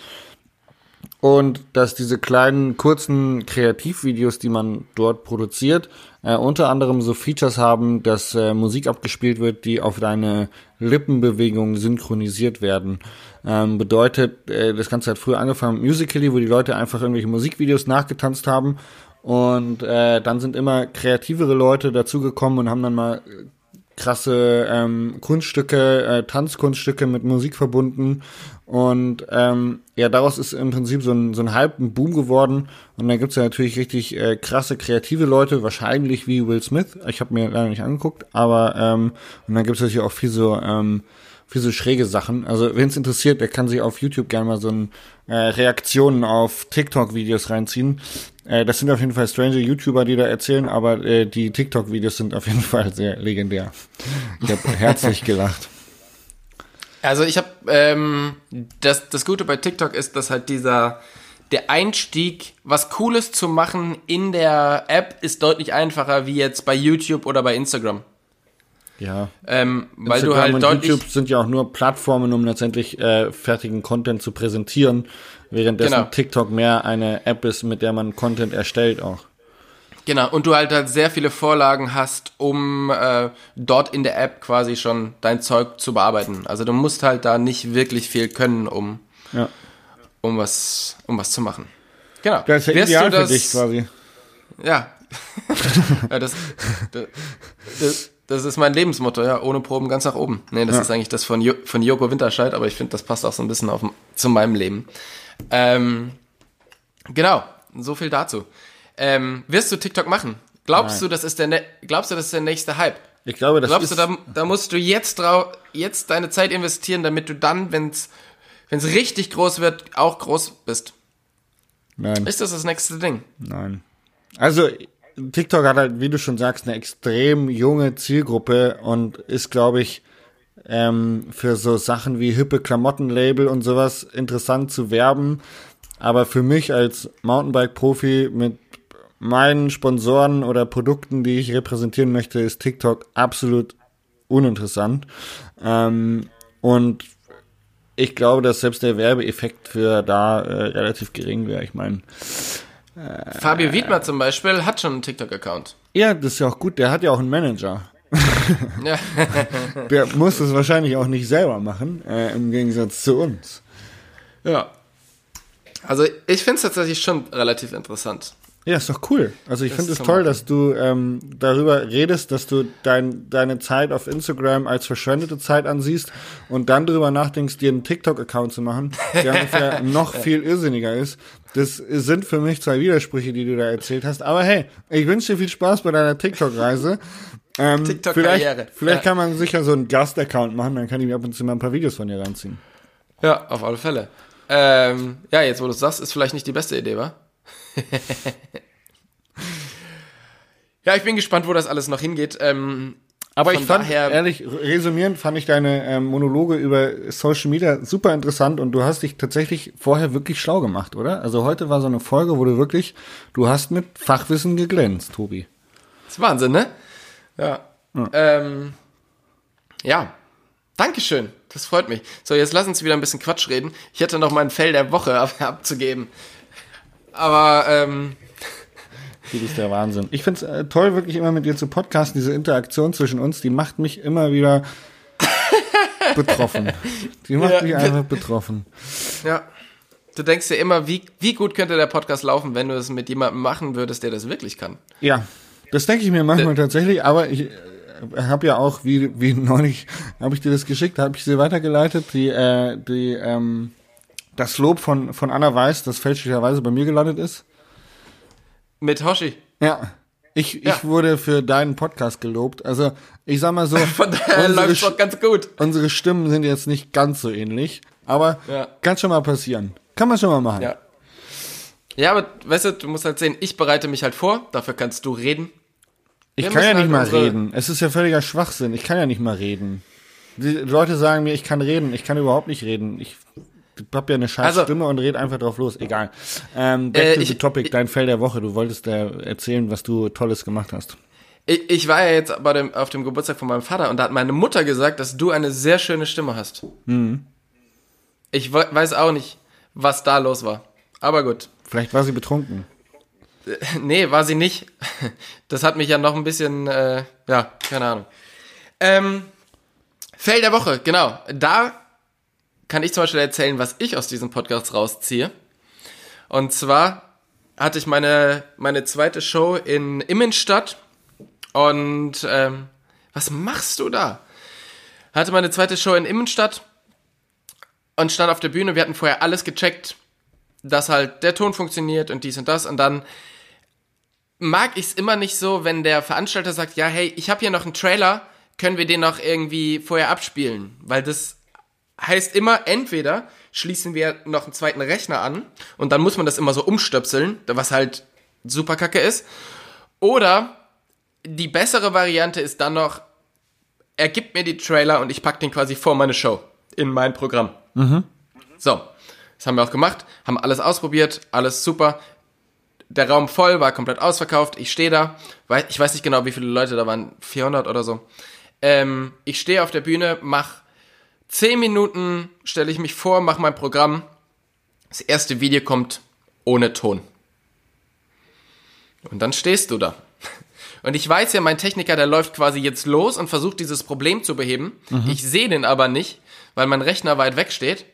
Und dass diese kleinen, kurzen Kreativvideos, die man dort produziert, äh, unter anderem so Features haben, dass äh, Musik abgespielt wird, die auf deine Lippenbewegungen synchronisiert werden. Ähm, bedeutet, äh, das Ganze hat früher angefangen mit Musical.ly, wo die Leute einfach irgendwelche Musikvideos nachgetanzt haben. Und äh, dann sind immer kreativere Leute dazugekommen und haben dann mal krasse ähm, Kunststücke, äh, Tanzkunststücke mit Musik verbunden. Und ähm, ja, daraus ist im Prinzip so ein, so ein ein Boom geworden. Und dann gibt's ja natürlich richtig äh, krasse, kreative Leute, wahrscheinlich wie Will Smith. Ich habe mir leider nicht angeguckt, aber ähm, und dann gibt's natürlich auch viel so, ähm, viel so schräge Sachen. Also wen es interessiert, der kann sich auf YouTube gerne mal so ein äh, Reaktionen auf TikTok-Videos reinziehen. Äh, das sind auf jeden Fall strange YouTuber, die da erzählen, aber äh, die TikTok-Videos sind auf jeden Fall sehr legendär. Ich habe herzlich gelacht. Also ich habe ähm, das das Gute bei TikTok ist, dass halt dieser der Einstieg, was Cooles zu machen in der App, ist deutlich einfacher wie jetzt bei YouTube oder bei Instagram. Ja. Ähm, weil du Instagram halt und deutlich YouTube sind ja auch nur Plattformen, um letztendlich äh, fertigen Content zu präsentieren, währenddessen Genau. TikTok mehr eine App ist, mit der man Content erstellt auch. Genau und du halt, halt sehr viele Vorlagen hast, um äh, dort in der App quasi schon dein Zeug zu bearbeiten. Also du musst halt da nicht wirklich viel können, um Ja. um was, um was zu machen. Genau. Das ist ja Wirst ideal das, für dich quasi. Ja. ja das, das, das, das ist mein Lebensmotto, ja. Ohne Proben ganz nach oben. Nee, das Ja. ist eigentlich das von, jo von Joko Winterscheid, aber ich finde, das passt auch so ein bisschen auf, zu meinem Leben. Ähm, genau. So viel dazu. Ähm, wirst du TikTok machen? Glaubst Nein. du, das ist der, ne glaubst du, das ist der nächste Hype? Ich glaube, das Glaubst ist, du, da, da musst du jetzt drau jetzt deine Zeit investieren, damit du dann, wenn's wenn's richtig groß wird, auch groß bist? nein, Ist das das nächste Ding? nein. Also, TikTok hat halt, wie du schon sagst, eine extrem junge Zielgruppe und ist, glaube ich, ähm, für so Sachen wie hippe Klamottenlabel und sowas interessant zu werben. Aber für mich als Mountainbike-Profi mit meinen Sponsoren oder Produkten, die ich repräsentieren möchte, ist TikTok absolut uninteressant. Ähm, und ich glaube, dass selbst der Werbeeffekt für da äh, relativ gering wäre. Ich meine, Fabio Wiedmer zum Beispiel hat schon einen TikTok-Account. ja, das ist ja auch gut. Der hat ja auch einen Manager. Ja. Der muss das wahrscheinlich auch nicht selber machen, äh, im Gegensatz zu uns. ja. Also ich finde es tatsächlich schon relativ interessant. Ja, ist doch cool. Also ich finde es toll, dass du ähm, darüber redest, dass du dein, deine Zeit auf Instagram als verschwendete Zeit ansiehst und dann darüber nachdenkst, dir einen TikTok-Account zu machen, der ungefähr noch viel irrsinniger ist. Das sind für mich zwei Widersprüche, die du da erzählt hast. Aber hey, ich wünsche dir viel Spaß bei deiner TikTok-Reise. Ähm, TikTok-Karriere. Vielleicht, vielleicht Ja. kann man sicher so einen Gast-Account machen, dann kann ich mir ab und zu mal ein paar Videos von dir ranziehen. Ja, auf alle Fälle. Ähm, ja, jetzt wo du es sagst, ist vielleicht nicht die beste Idee, wa? Ja, ich bin gespannt, wo das alles noch hingeht. Ähm, Aber ich fand, ehrlich, resümierend fand ich deine ähm, Monologe über Social Media super interessant und du hast dich tatsächlich vorher wirklich schlau gemacht, oder? Also heute war so eine Folge, wo du wirklich, du hast mit Fachwissen geglänzt, Tobi. Das ist Wahnsinn, ne? Ja. Ähm, ja. Dankeschön. Das freut mich. So, jetzt lass uns wieder ein bisschen Quatsch reden. Ich hätte noch mein Fell der Woche ab abzugeben. Aber, ähm, Du bist der Wahnsinn. Ich find's äh, toll, wirklich immer mit dir zu podcasten. Diese Interaktion zwischen uns, die macht mich immer wieder betroffen. Die macht Ja. mich einfach betroffen. ja. Du denkst dir immer, wie, wie gut könnte der Podcast laufen, wenn du es mit jemandem machen würdest, der das wirklich kann. Ja, das denke ich mir manchmal tatsächlich, aber ich habe ja auch, wie, wie neulich, habe ich dir das geschickt, habe ich sie weitergeleitet, die, äh, die, ähm, das Lob von, von Anna Weiß, das fälschlicherweise bei mir gelandet ist. Mit Hoshi. Ja. Ich, Ja. ich wurde für deinen Podcast gelobt. Also, ich sag mal so, Von daher unsere, läuft's doch ganz gut. unsere Stimmen sind jetzt nicht ganz so ähnlich, aber Ja. kann schon mal passieren. Kann man schon mal machen. Ja. Ja, aber weißt du, du musst halt sehen, ich bereite mich halt vor, dafür kannst du reden. Ich Wir kann ja nicht mal halt unsere- reden. Es ist ja völliger Schwachsinn. Ich kann ja nicht mal reden. Die Leute sagen mir, ich kann reden. Ich kann überhaupt nicht reden. Ich hab ja eine scheiß Also- Stimme und red einfach drauf los. Egal. Ähm, back Äh, to ich- the topic, dein Fell der Woche. Du wolltest da erzählen, was du Tolles gemacht hast. Ich, ich war ja jetzt bei dem, auf dem Geburtstag von meinem Vater und da hat meine Mutter gesagt, dass du eine sehr schöne Stimme hast. Ich we- weiß auch nicht, was da los war. Aber gut. Vielleicht war sie betrunken. Nee, war sie nicht. Das hat mich ja noch ein bisschen, äh, ja, keine Ahnung. Ähm, Fell der Woche, genau. Da kann ich zum Beispiel erzählen, was ich aus diesem Podcast rausziehe. Und zwar hatte ich meine, meine zweite Show in Immenstadt. Und ähm, was machst du da? Hatte meine zweite Show in Immenstadt und stand auf der Bühne. Wir hatten vorher alles gecheckt, dass halt der Ton funktioniert und dies und das. Und dann mag ich es immer nicht so, wenn der Veranstalter sagt, ja, hey, ich habe hier noch einen Trailer, können wir den noch irgendwie vorher abspielen? Weil das heißt immer, entweder schließen wir noch einen zweiten Rechner an und dann muss man das immer so umstöpseln, was halt super kacke ist. Oder die bessere Variante ist dann noch, er gibt mir die Trailer und ich pack den quasi vor meine Show in mein Programm. So, das haben wir auch gemacht, haben alles ausprobiert, alles super. Der Raum voll, war komplett ausverkauft. Ich stehe da, ich weiß nicht genau, wie viele Leute da waren, 400 oder so. Ähm, ich stehe auf der Bühne, mach 10 Minuten, stelle ich mich vor, mach mein Programm. Das erste Video kommt ohne Ton. Und dann stehst du da. Und ich weiß ja, mein Techniker, der läuft quasi jetzt los und versucht dieses Problem zu beheben. Ich sehe den aber nicht, weil mein Rechner weit weg steht.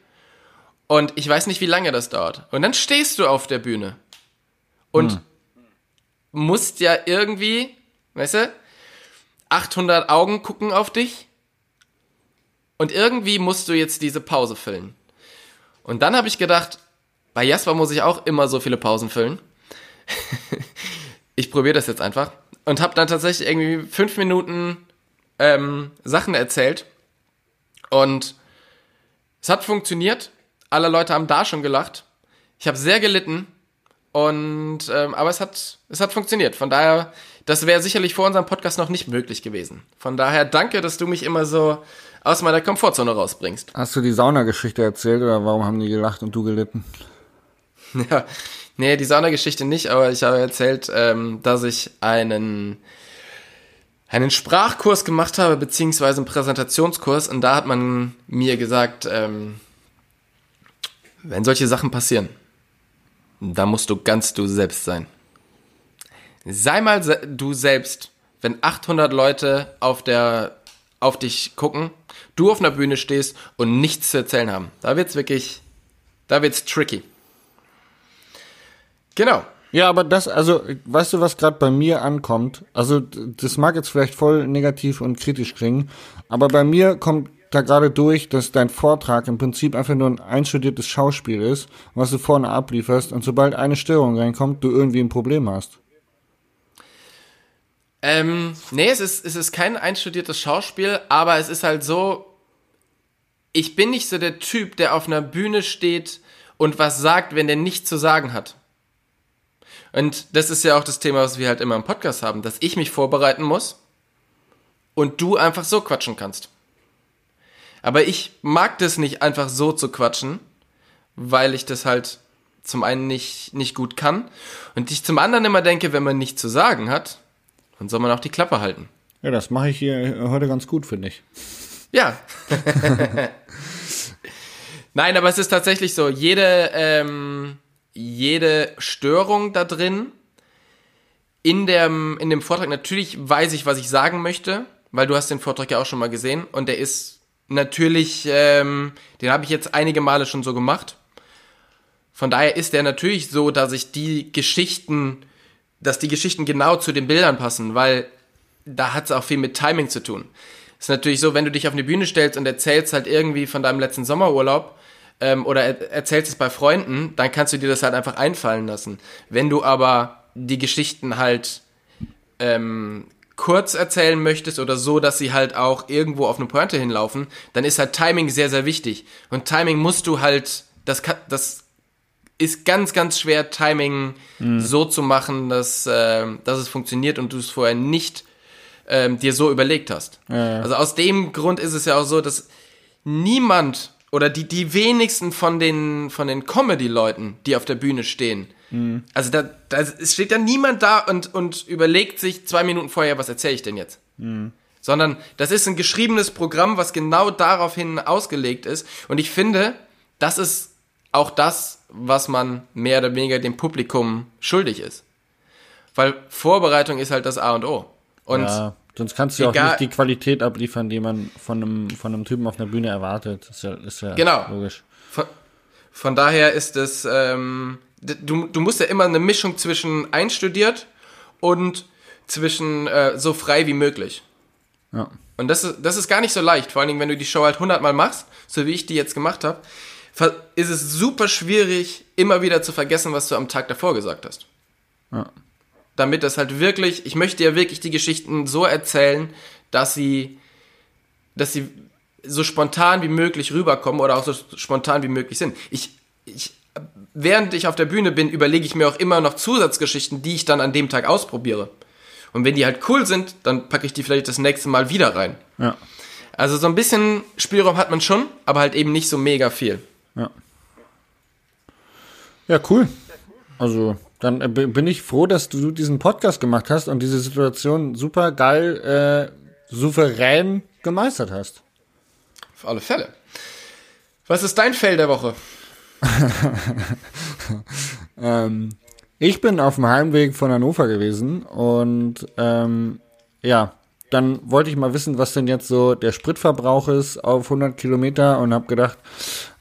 Und ich weiß nicht, wie lange das dauert. Und dann stehst du auf der Bühne und hm. musst ja irgendwie, weißt du, 800 Augen gucken auf dich und irgendwie musst du jetzt diese Pause füllen. Und dann habe ich gedacht, bei Jasper muss ich auch immer so viele Pausen füllen. ich probiere das jetzt einfach und habe dann tatsächlich irgendwie fünf Minuten ähm, Sachen erzählt und es hat funktioniert. Alle Leute haben da schon gelacht. Ich habe sehr gelitten und ähm, aber es hat es hat funktioniert. Von daher, das wäre sicherlich vor unserem Podcast noch nicht möglich gewesen. Von daher danke, dass du mich immer so aus meiner Komfortzone rausbringst. Hast du die Saunageschichte erzählt oder warum haben die gelacht und du gelitten? Ja, nee, die Saunageschichte nicht, aber ich habe erzählt, ähm, dass ich einen einen Sprachkurs gemacht habe, beziehungsweise einen Präsentationskurs, und da hat man mir gesagt, ähm, wenn solche Sachen passieren, da musst du ganz du selbst sein. Sei mal du selbst, wenn 800 Leute auf der auf dich gucken, du auf einer Bühne stehst und nichts zu erzählen haben. Da wird's wirklich, da wird's tricky. Genau. Ja, aber das, also, weißt du, was gerade bei mir ankommt? Also, das mag jetzt vielleicht voll negativ und kritisch klingen, aber bei mir kommt da gerade durch, dass dein Vortrag im Prinzip einfach nur ein einstudiertes Schauspiel ist, was du vorne ablieferst und sobald eine Störung reinkommt, du irgendwie ein Problem hast. Ähm, nee, es ist, es ist kein einstudiertes Schauspiel, aber es ist halt so, ich bin nicht so der Typ, der auf einer Bühne steht und was sagt, wenn der nichts zu sagen hat. Und das ist ja auch das Thema, was wir halt immer im Podcast haben, dass ich mich vorbereiten muss und du einfach so quatschen kannst. Aber ich mag das nicht einfach so zu quatschen, weil ich das halt zum einen nicht, nicht gut kann und ich zum anderen immer denke, wenn man nichts zu sagen hat, dann soll man auch die Klappe halten. Ja, das mache ich hier heute ganz gut, finde ich. Ja. Nein, aber es ist tatsächlich so, jede, ähm, jede Störung da drin in dem, in dem Vortrag, natürlich weiß ich, was ich sagen möchte, weil du hast den Vortrag ja auch schon mal gesehen und der ist natürlich, ähm, den habe ich jetzt einige Male schon so gemacht. Von daher ist der natürlich so, dass ich die Geschichten dass die Geschichten genau zu den Bildern passen, weil da hat es auch viel mit Timing zu tun. Ist natürlich so, wenn du dich auf eine Bühne stellst und erzählst halt irgendwie von deinem letzten Sommerurlaub ähm, oder er erzählst es bei Freunden, dann kannst du dir das halt einfach einfallen lassen. Wenn du aber die Geschichten halt ähm, kurz erzählen möchtest oder so, dass sie halt auch irgendwo auf eine Pointe hinlaufen, dann ist halt Timing sehr, sehr wichtig. Und Timing musst du halt, das, das ist ganz, ganz schwer, Timing mhm. so zu machen, dass, äh, dass es funktioniert und du es vorher nicht ähm, dir so überlegt hast. Ja, ja. Also aus dem Grund ist es ja auch so, dass niemand oder die, die wenigsten von den, von den Comedy-Leuten, die auf der Bühne stehen, mhm. also da, da steht ja niemand da und, und überlegt sich zwei Minuten vorher, was erzähle ich denn jetzt? Mhm. Sondern das ist ein geschriebenes Programm, was genau daraufhin ausgelegt ist. Und ich finde, das ist auch das, was man mehr oder weniger dem Publikum schuldig ist. Weil Vorbereitung ist halt das A und O. Und ja, sonst kannst du auch nicht die Qualität abliefern, die man von einem, von einem Typen auf einer Bühne erwartet. Ist ja, ist ja genau. logisch. Von, von daher ist es, ähm, du, du musst ja immer eine Mischung zwischen einstudiert und zwischen äh, so frei wie möglich. Ja. Und das ist, das ist gar nicht so leicht, vor allen Dingen, wenn du die Show halt hundertmal machst, so wie ich die jetzt gemacht habe ist es super schwierig, immer wieder zu vergessen, was du am Tag davor gesagt hast. Ja. Damit das halt wirklich, ich möchte ja wirklich die Geschichten so erzählen, dass sie, dass sie so spontan wie möglich rüberkommen oder auch so spontan wie möglich sind. Ich, ich, während ich auf der Bühne bin, überlege ich mir auch immer noch Zusatzgeschichten, die ich dann an dem Tag ausprobiere. Und wenn die halt cool sind, dann packe ich die vielleicht das nächste Mal wieder rein. Ja. Also so ein bisschen Spielraum hat man schon, aber halt eben nicht so mega viel. Ja. Ja, cool. Also, dann äh, bin ich froh, dass du diesen Podcast gemacht hast und diese Situation super geil, äh, souverän gemeistert hast. Auf alle Fälle. Was ist dein Fell der Woche? ähm, ich bin auf dem Heimweg von Hannover gewesen und ähm, ja, dann wollte ich mal wissen, was denn jetzt so der Spritverbrauch ist auf 100 Kilometer und habe gedacht,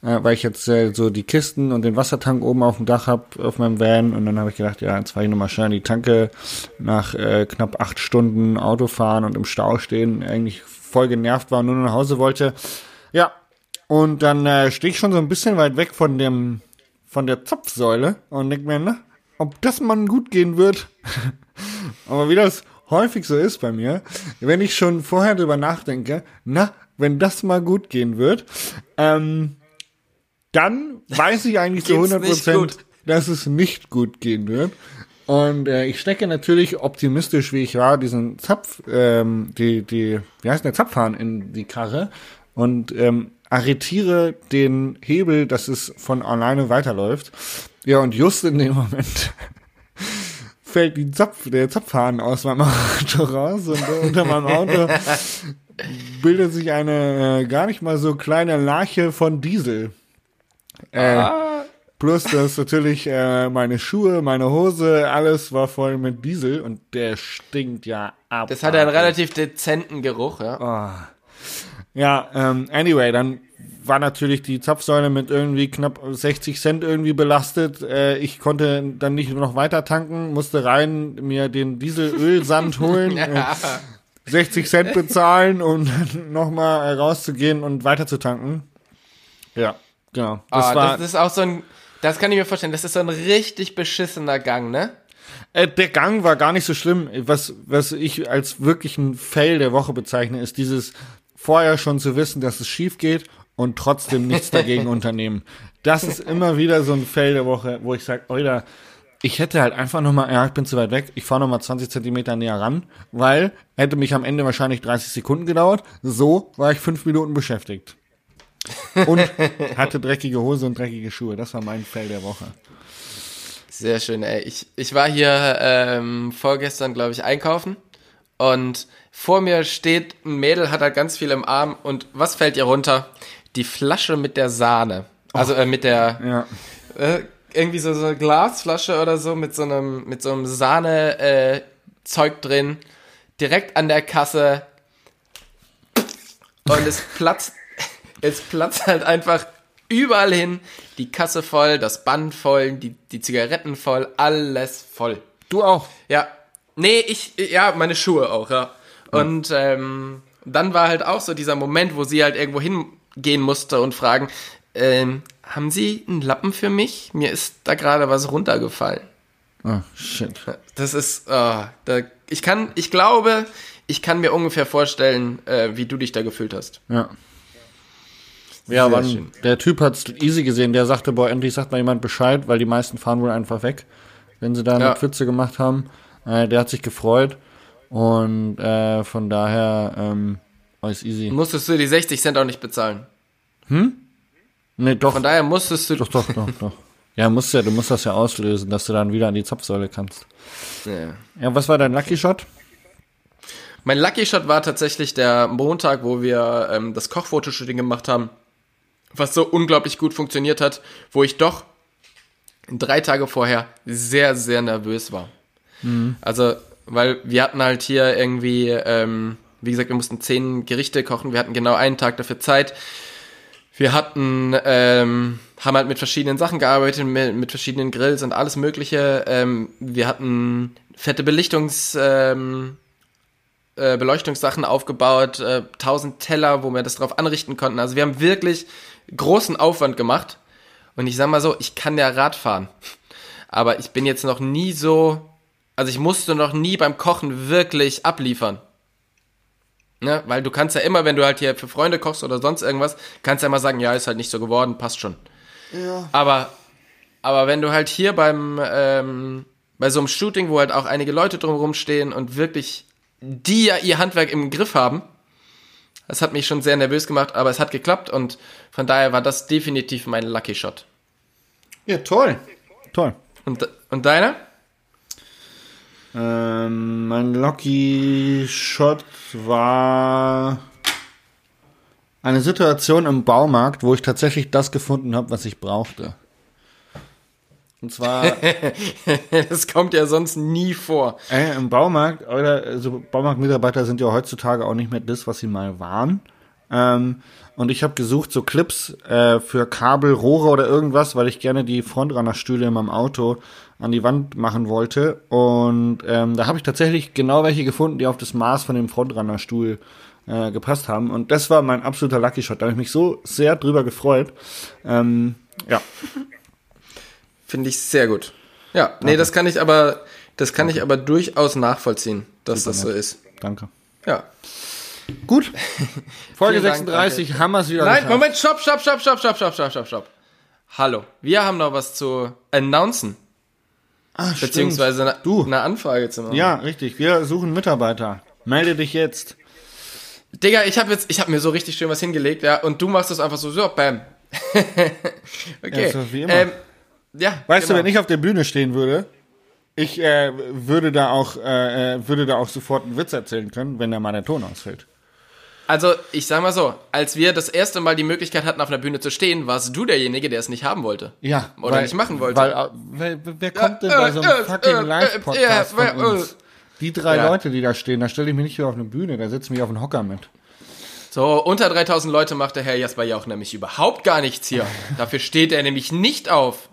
äh, weil ich jetzt äh, so die Kisten und den Wassertank oben auf dem Dach hab auf meinem Van und dann habe ich gedacht, ja, jetzt fahre ich nochmal schnell an die Tanke nach äh, knapp acht Stunden Autofahren und im Stau stehen, eigentlich voll genervt war und nur nach Hause wollte. Ja, und dann äh, stehe ich schon so ein bisschen weit weg von dem von der Zapfsäule und denk mir, na, ob das mal gut gehen wird. Aber wie das häufig so ist bei mir, wenn ich schon vorher drüber nachdenke, na, wenn das mal gut gehen wird, ähm, dann weiß ich eigentlich zu 100 Prozent, dass es nicht gut gehen wird. Und äh, ich stecke natürlich optimistisch, wie ich war, diesen Zapf, ähm, die, die, wie heißt der Zapfhahn in die Karre und ähm, arretiere den Hebel, dass es von alleine weiterläuft. Ja, und just in dem Moment fällt die Zapf, der Zapfhahn aus meinem Auto raus und unter meinem Auto bildet sich eine äh, gar nicht mal so kleine Larche von Diesel. Äh, ah. Plus, dass natürlich äh, meine Schuhe, meine Hose, alles war voll mit Diesel und der stinkt ja ab. Das hat einen relativ dezenten Geruch, ja. Oh. Ja, ähm, anyway, dann war natürlich die Zapfsäule mit irgendwie knapp 60 Cent irgendwie belastet. Äh, ich konnte dann nicht noch weiter tanken, musste rein mir den Dieselölsand holen, äh, 60 Cent bezahlen, um dann nochmal rauszugehen und weiter zu tanken. Ja, genau. Das, ah, war, das ist auch so ein, das kann ich mir vorstellen, das ist so ein richtig beschissener Gang, ne? Äh, der Gang war gar nicht so schlimm. Was, was ich als wirklichen Fail der Woche bezeichne, ist dieses vorher schon zu wissen, dass es schief geht und trotzdem nichts dagegen unternehmen. Das ist immer wieder so ein Fail der Woche, wo ich sage, Oida, ich hätte halt einfach nochmal, ja, ich bin zu weit weg, ich fahre nochmal 20 Zentimeter näher ran, weil hätte mich am Ende wahrscheinlich 30 Sekunden gedauert. So war ich fünf Minuten beschäftigt. Und hatte dreckige Hose und dreckige Schuhe. Das war mein Fail der Woche. Sehr schön, ey. Ich, ich war hier ähm, vorgestern, glaube ich, einkaufen und vor mir steht ein Mädel, hat halt ganz viel im Arm und was fällt ihr runter? Die Flasche mit der Sahne. Also äh, mit der ja. äh, irgendwie so, so eine Glasflasche oder so mit so einem mit so einem Sahne äh, Zeug drin, direkt an der Kasse und es platzt es platzt halt einfach überall hin, die Kasse voll, das Band voll, die die Zigaretten voll, alles voll. Du auch? Ja. Nee, ich ja, meine Schuhe auch, ja. Und ähm, dann war halt auch so dieser Moment, wo sie halt irgendwo hin gehen musste und fragen, ähm, haben Sie einen Lappen für mich? Mir ist da gerade was runtergefallen. Oh, shit. Das ist, oh, da, ich kann, ich glaube, ich kann mir ungefähr vorstellen, äh, wie du dich da gefühlt hast. Ja. Ja, aber der Typ hat's easy gesehen, der sagte, boah, endlich sagt mal jemand Bescheid, weil die meisten fahren wohl einfach weg, wenn sie da eine ja. Pfütze gemacht haben. Äh, der hat sich gefreut und äh, von daher ähm, alles easy. Musstest du die 60 Cent auch nicht bezahlen? Hm? Nee, doch. Von daher musstest du. Doch, doch, doch, doch. Ja, musst ja, du musst das ja auslösen, dass du dann wieder an die Zapfsäule kannst. Ja. Ja, was war dein Lucky Shot? Mein Lucky Shot war tatsächlich der Montag, wo wir ähm, das Kochfotoshooting gemacht haben, was so unglaublich gut funktioniert hat, wo ich doch drei Tage vorher sehr, sehr nervös war. Mhm. Also, weil wir hatten halt hier irgendwie ähm, wie gesagt, wir mussten zehn Gerichte kochen. Wir hatten genau einen Tag dafür Zeit. Wir hatten, ähm, haben halt mit verschiedenen Sachen gearbeitet, mit, mit verschiedenen Grills und alles Mögliche. Ähm, wir hatten fette Belichtungs, ähm, äh, Beleuchtungssachen aufgebaut, äh, tausend äh, Teller, wo wir das drauf anrichten konnten. Also wir haben wirklich großen Aufwand gemacht. Und ich sag mal so, ich kann ja Rad fahren. Aber ich bin jetzt noch nie so, also ich musste noch nie beim Kochen wirklich abliefern. Ne? Weil du kannst ja immer, wenn du halt hier für Freunde kochst oder sonst irgendwas, kannst ja immer sagen, ja, ist halt nicht so geworden, passt schon. Ja. Aber, aber wenn du halt hier beim, ähm, bei so einem Shooting, wo halt auch einige Leute drumherum stehen und wirklich die ja ihr Handwerk im Griff haben, das hat mich schon sehr nervös gemacht, aber es hat geklappt und von daher war das definitiv mein Lucky Shot. Ja, toll. Toll. Und, und deiner? Ähm, mein Lucky Shot war eine Situation im Baumarkt, wo ich tatsächlich das gefunden habe, was ich brauchte. Und zwar das kommt ja sonst nie vor. äh, im Baumarkt, oder also Baumarktmitarbeiter sind ja heutzutage auch nicht mehr das, was sie mal waren. Ähm, und ich habe gesucht so Clips äh, für Kabel, Rohre oder irgendwas, weil ich gerne die Frontrunner-Stühle in meinem Auto an die Wand machen wollte. Und ähm, da habe ich tatsächlich genau welche gefunden, die auf das Maß von dem Frontrunner-Stuhl äh, gepasst haben. Und das war mein absoluter Lucky Shot. Da habe ich mich so sehr drüber gefreut. Ähm, ja, Finde ich sehr gut. Ja, nee, das kann ich aber, das kann ich aber durchaus nachvollziehen, dass das so ist. danke. Ja. Gut. Folge Vielen Dank, 36 haben wir es wieder Nein, geschafft. Moment, stopp, stopp, stopp, stopp, stopp, stopp, stopp, stopp, stopp. Hallo, wir haben noch was zu announcen, Ah, beziehungsweise eine, Du. eine Anfrage zu machen. Ja, richtig. Wir suchen Mitarbeiter. Melde dich jetzt. Digga, ich habe jetzt, ich habe mir so richtig schön was hingelegt, ja, und du machst das einfach so, so, bam. okay. Ja, wie immer. Ähm, ja, Weißt genau. du, wenn ich auf der Bühne stehen würde, ich äh, würde da auch äh, äh, würde da auch sofort einen Witz erzählen können, wenn da mal der Ton ausfällt. Also, ich sag mal so, als wir das erste Mal die Möglichkeit hatten, auf einer Bühne zu stehen, warst du derjenige, der es nicht haben wollte. Ja, Oder nicht machen wollte. Weil, äh, wer, wer kommt denn bei so einem äh, fucking äh, Live-Podcast äh, äh, von uns? Die drei Ja. Leute, die da stehen, da stelle ich mich nicht wieder auf eine Bühne, da setze ich mich auf einen Hocker mit. So, unter 3000 Leute macht der Herr Jasper Jauch nämlich überhaupt gar nichts hier. Dafür steht er nämlich nicht auf.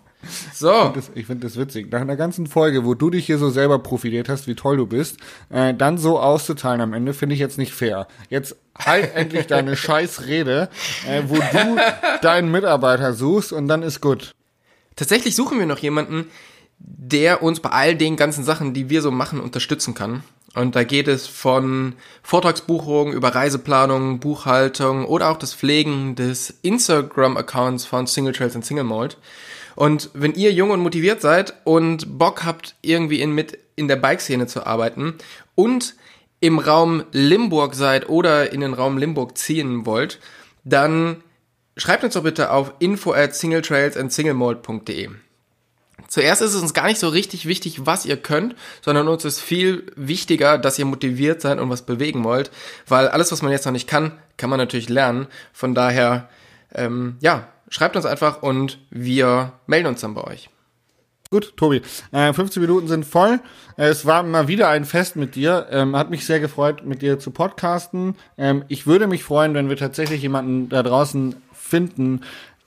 So. Das, ich finde das witzig. Nach einer ganzen Folge, wo du dich hier so selber profiliert hast, wie toll du bist, äh, dann so auszuteilen am Ende, finde ich jetzt nicht fair. Jetzt halt endlich deine scheiß Rede, äh, wo du deinen Mitarbeiter suchst und dann ist gut. Tatsächlich suchen wir noch jemanden, der uns bei all den ganzen Sachen, die wir so machen, unterstützen kann. Und da geht es von Vortragsbuchungen über Reiseplanung, Buchhaltung oder auch das Pflegen des Instagram-Accounts von Single Trails und Single Malt. Und wenn ihr jung und motiviert seid und Bock habt, irgendwie in, mit in der Bikeszene zu arbeiten und im Raum Limburg seid oder in den Raum Limburg ziehen wollt, dann schreibt uns doch bitte auf info at singletrailsandsinglemalt.de. Zuerst ist es uns gar nicht so richtig wichtig, was ihr könnt, sondern uns ist viel wichtiger, dass ihr motiviert seid und was bewegen wollt, weil alles, was man jetzt noch nicht kann, kann man natürlich lernen. Von daher, ähm, ja, schreibt uns einfach und wir melden uns dann bei euch. Gut, Tobi. Äh, 15 Minuten sind voll. Es war mal wieder ein Fest mit dir. Ähm, hat mich sehr gefreut, mit dir zu podcasten. Ähm, ich würde mich freuen, wenn wir tatsächlich jemanden da draußen finden,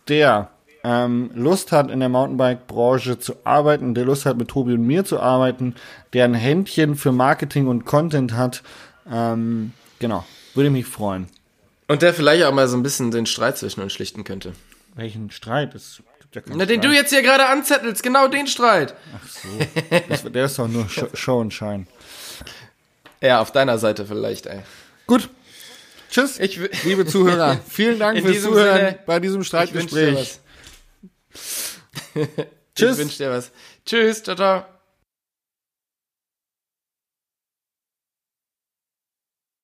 der ähm, Lust hat, in der Mountainbike-Branche zu arbeiten, der Lust hat, mit Tobi und mir zu arbeiten, der ein Händchen für Marketing und Content hat. Ähm, genau, würde mich freuen. Und der vielleicht auch mal so ein bisschen den Streit zwischen uns schlichten könnte. Welchen Streit? Es gibt ja keinen Na, den du Streit. jetzt hier gerade anzettelst, genau den Streit. Ach so. Das, der ist doch nur Show, und Schein. Ja, auf deiner Seite vielleicht, ey. Gut. Tschüss, Ich liebe Zuhörer. Vielen Dank fürs Zuhören Sinne, bei diesem Ich wünsche dir Streitgespräch. was. Tschüss. Ich wünsche dir was. Tschüss, ciao, ciao.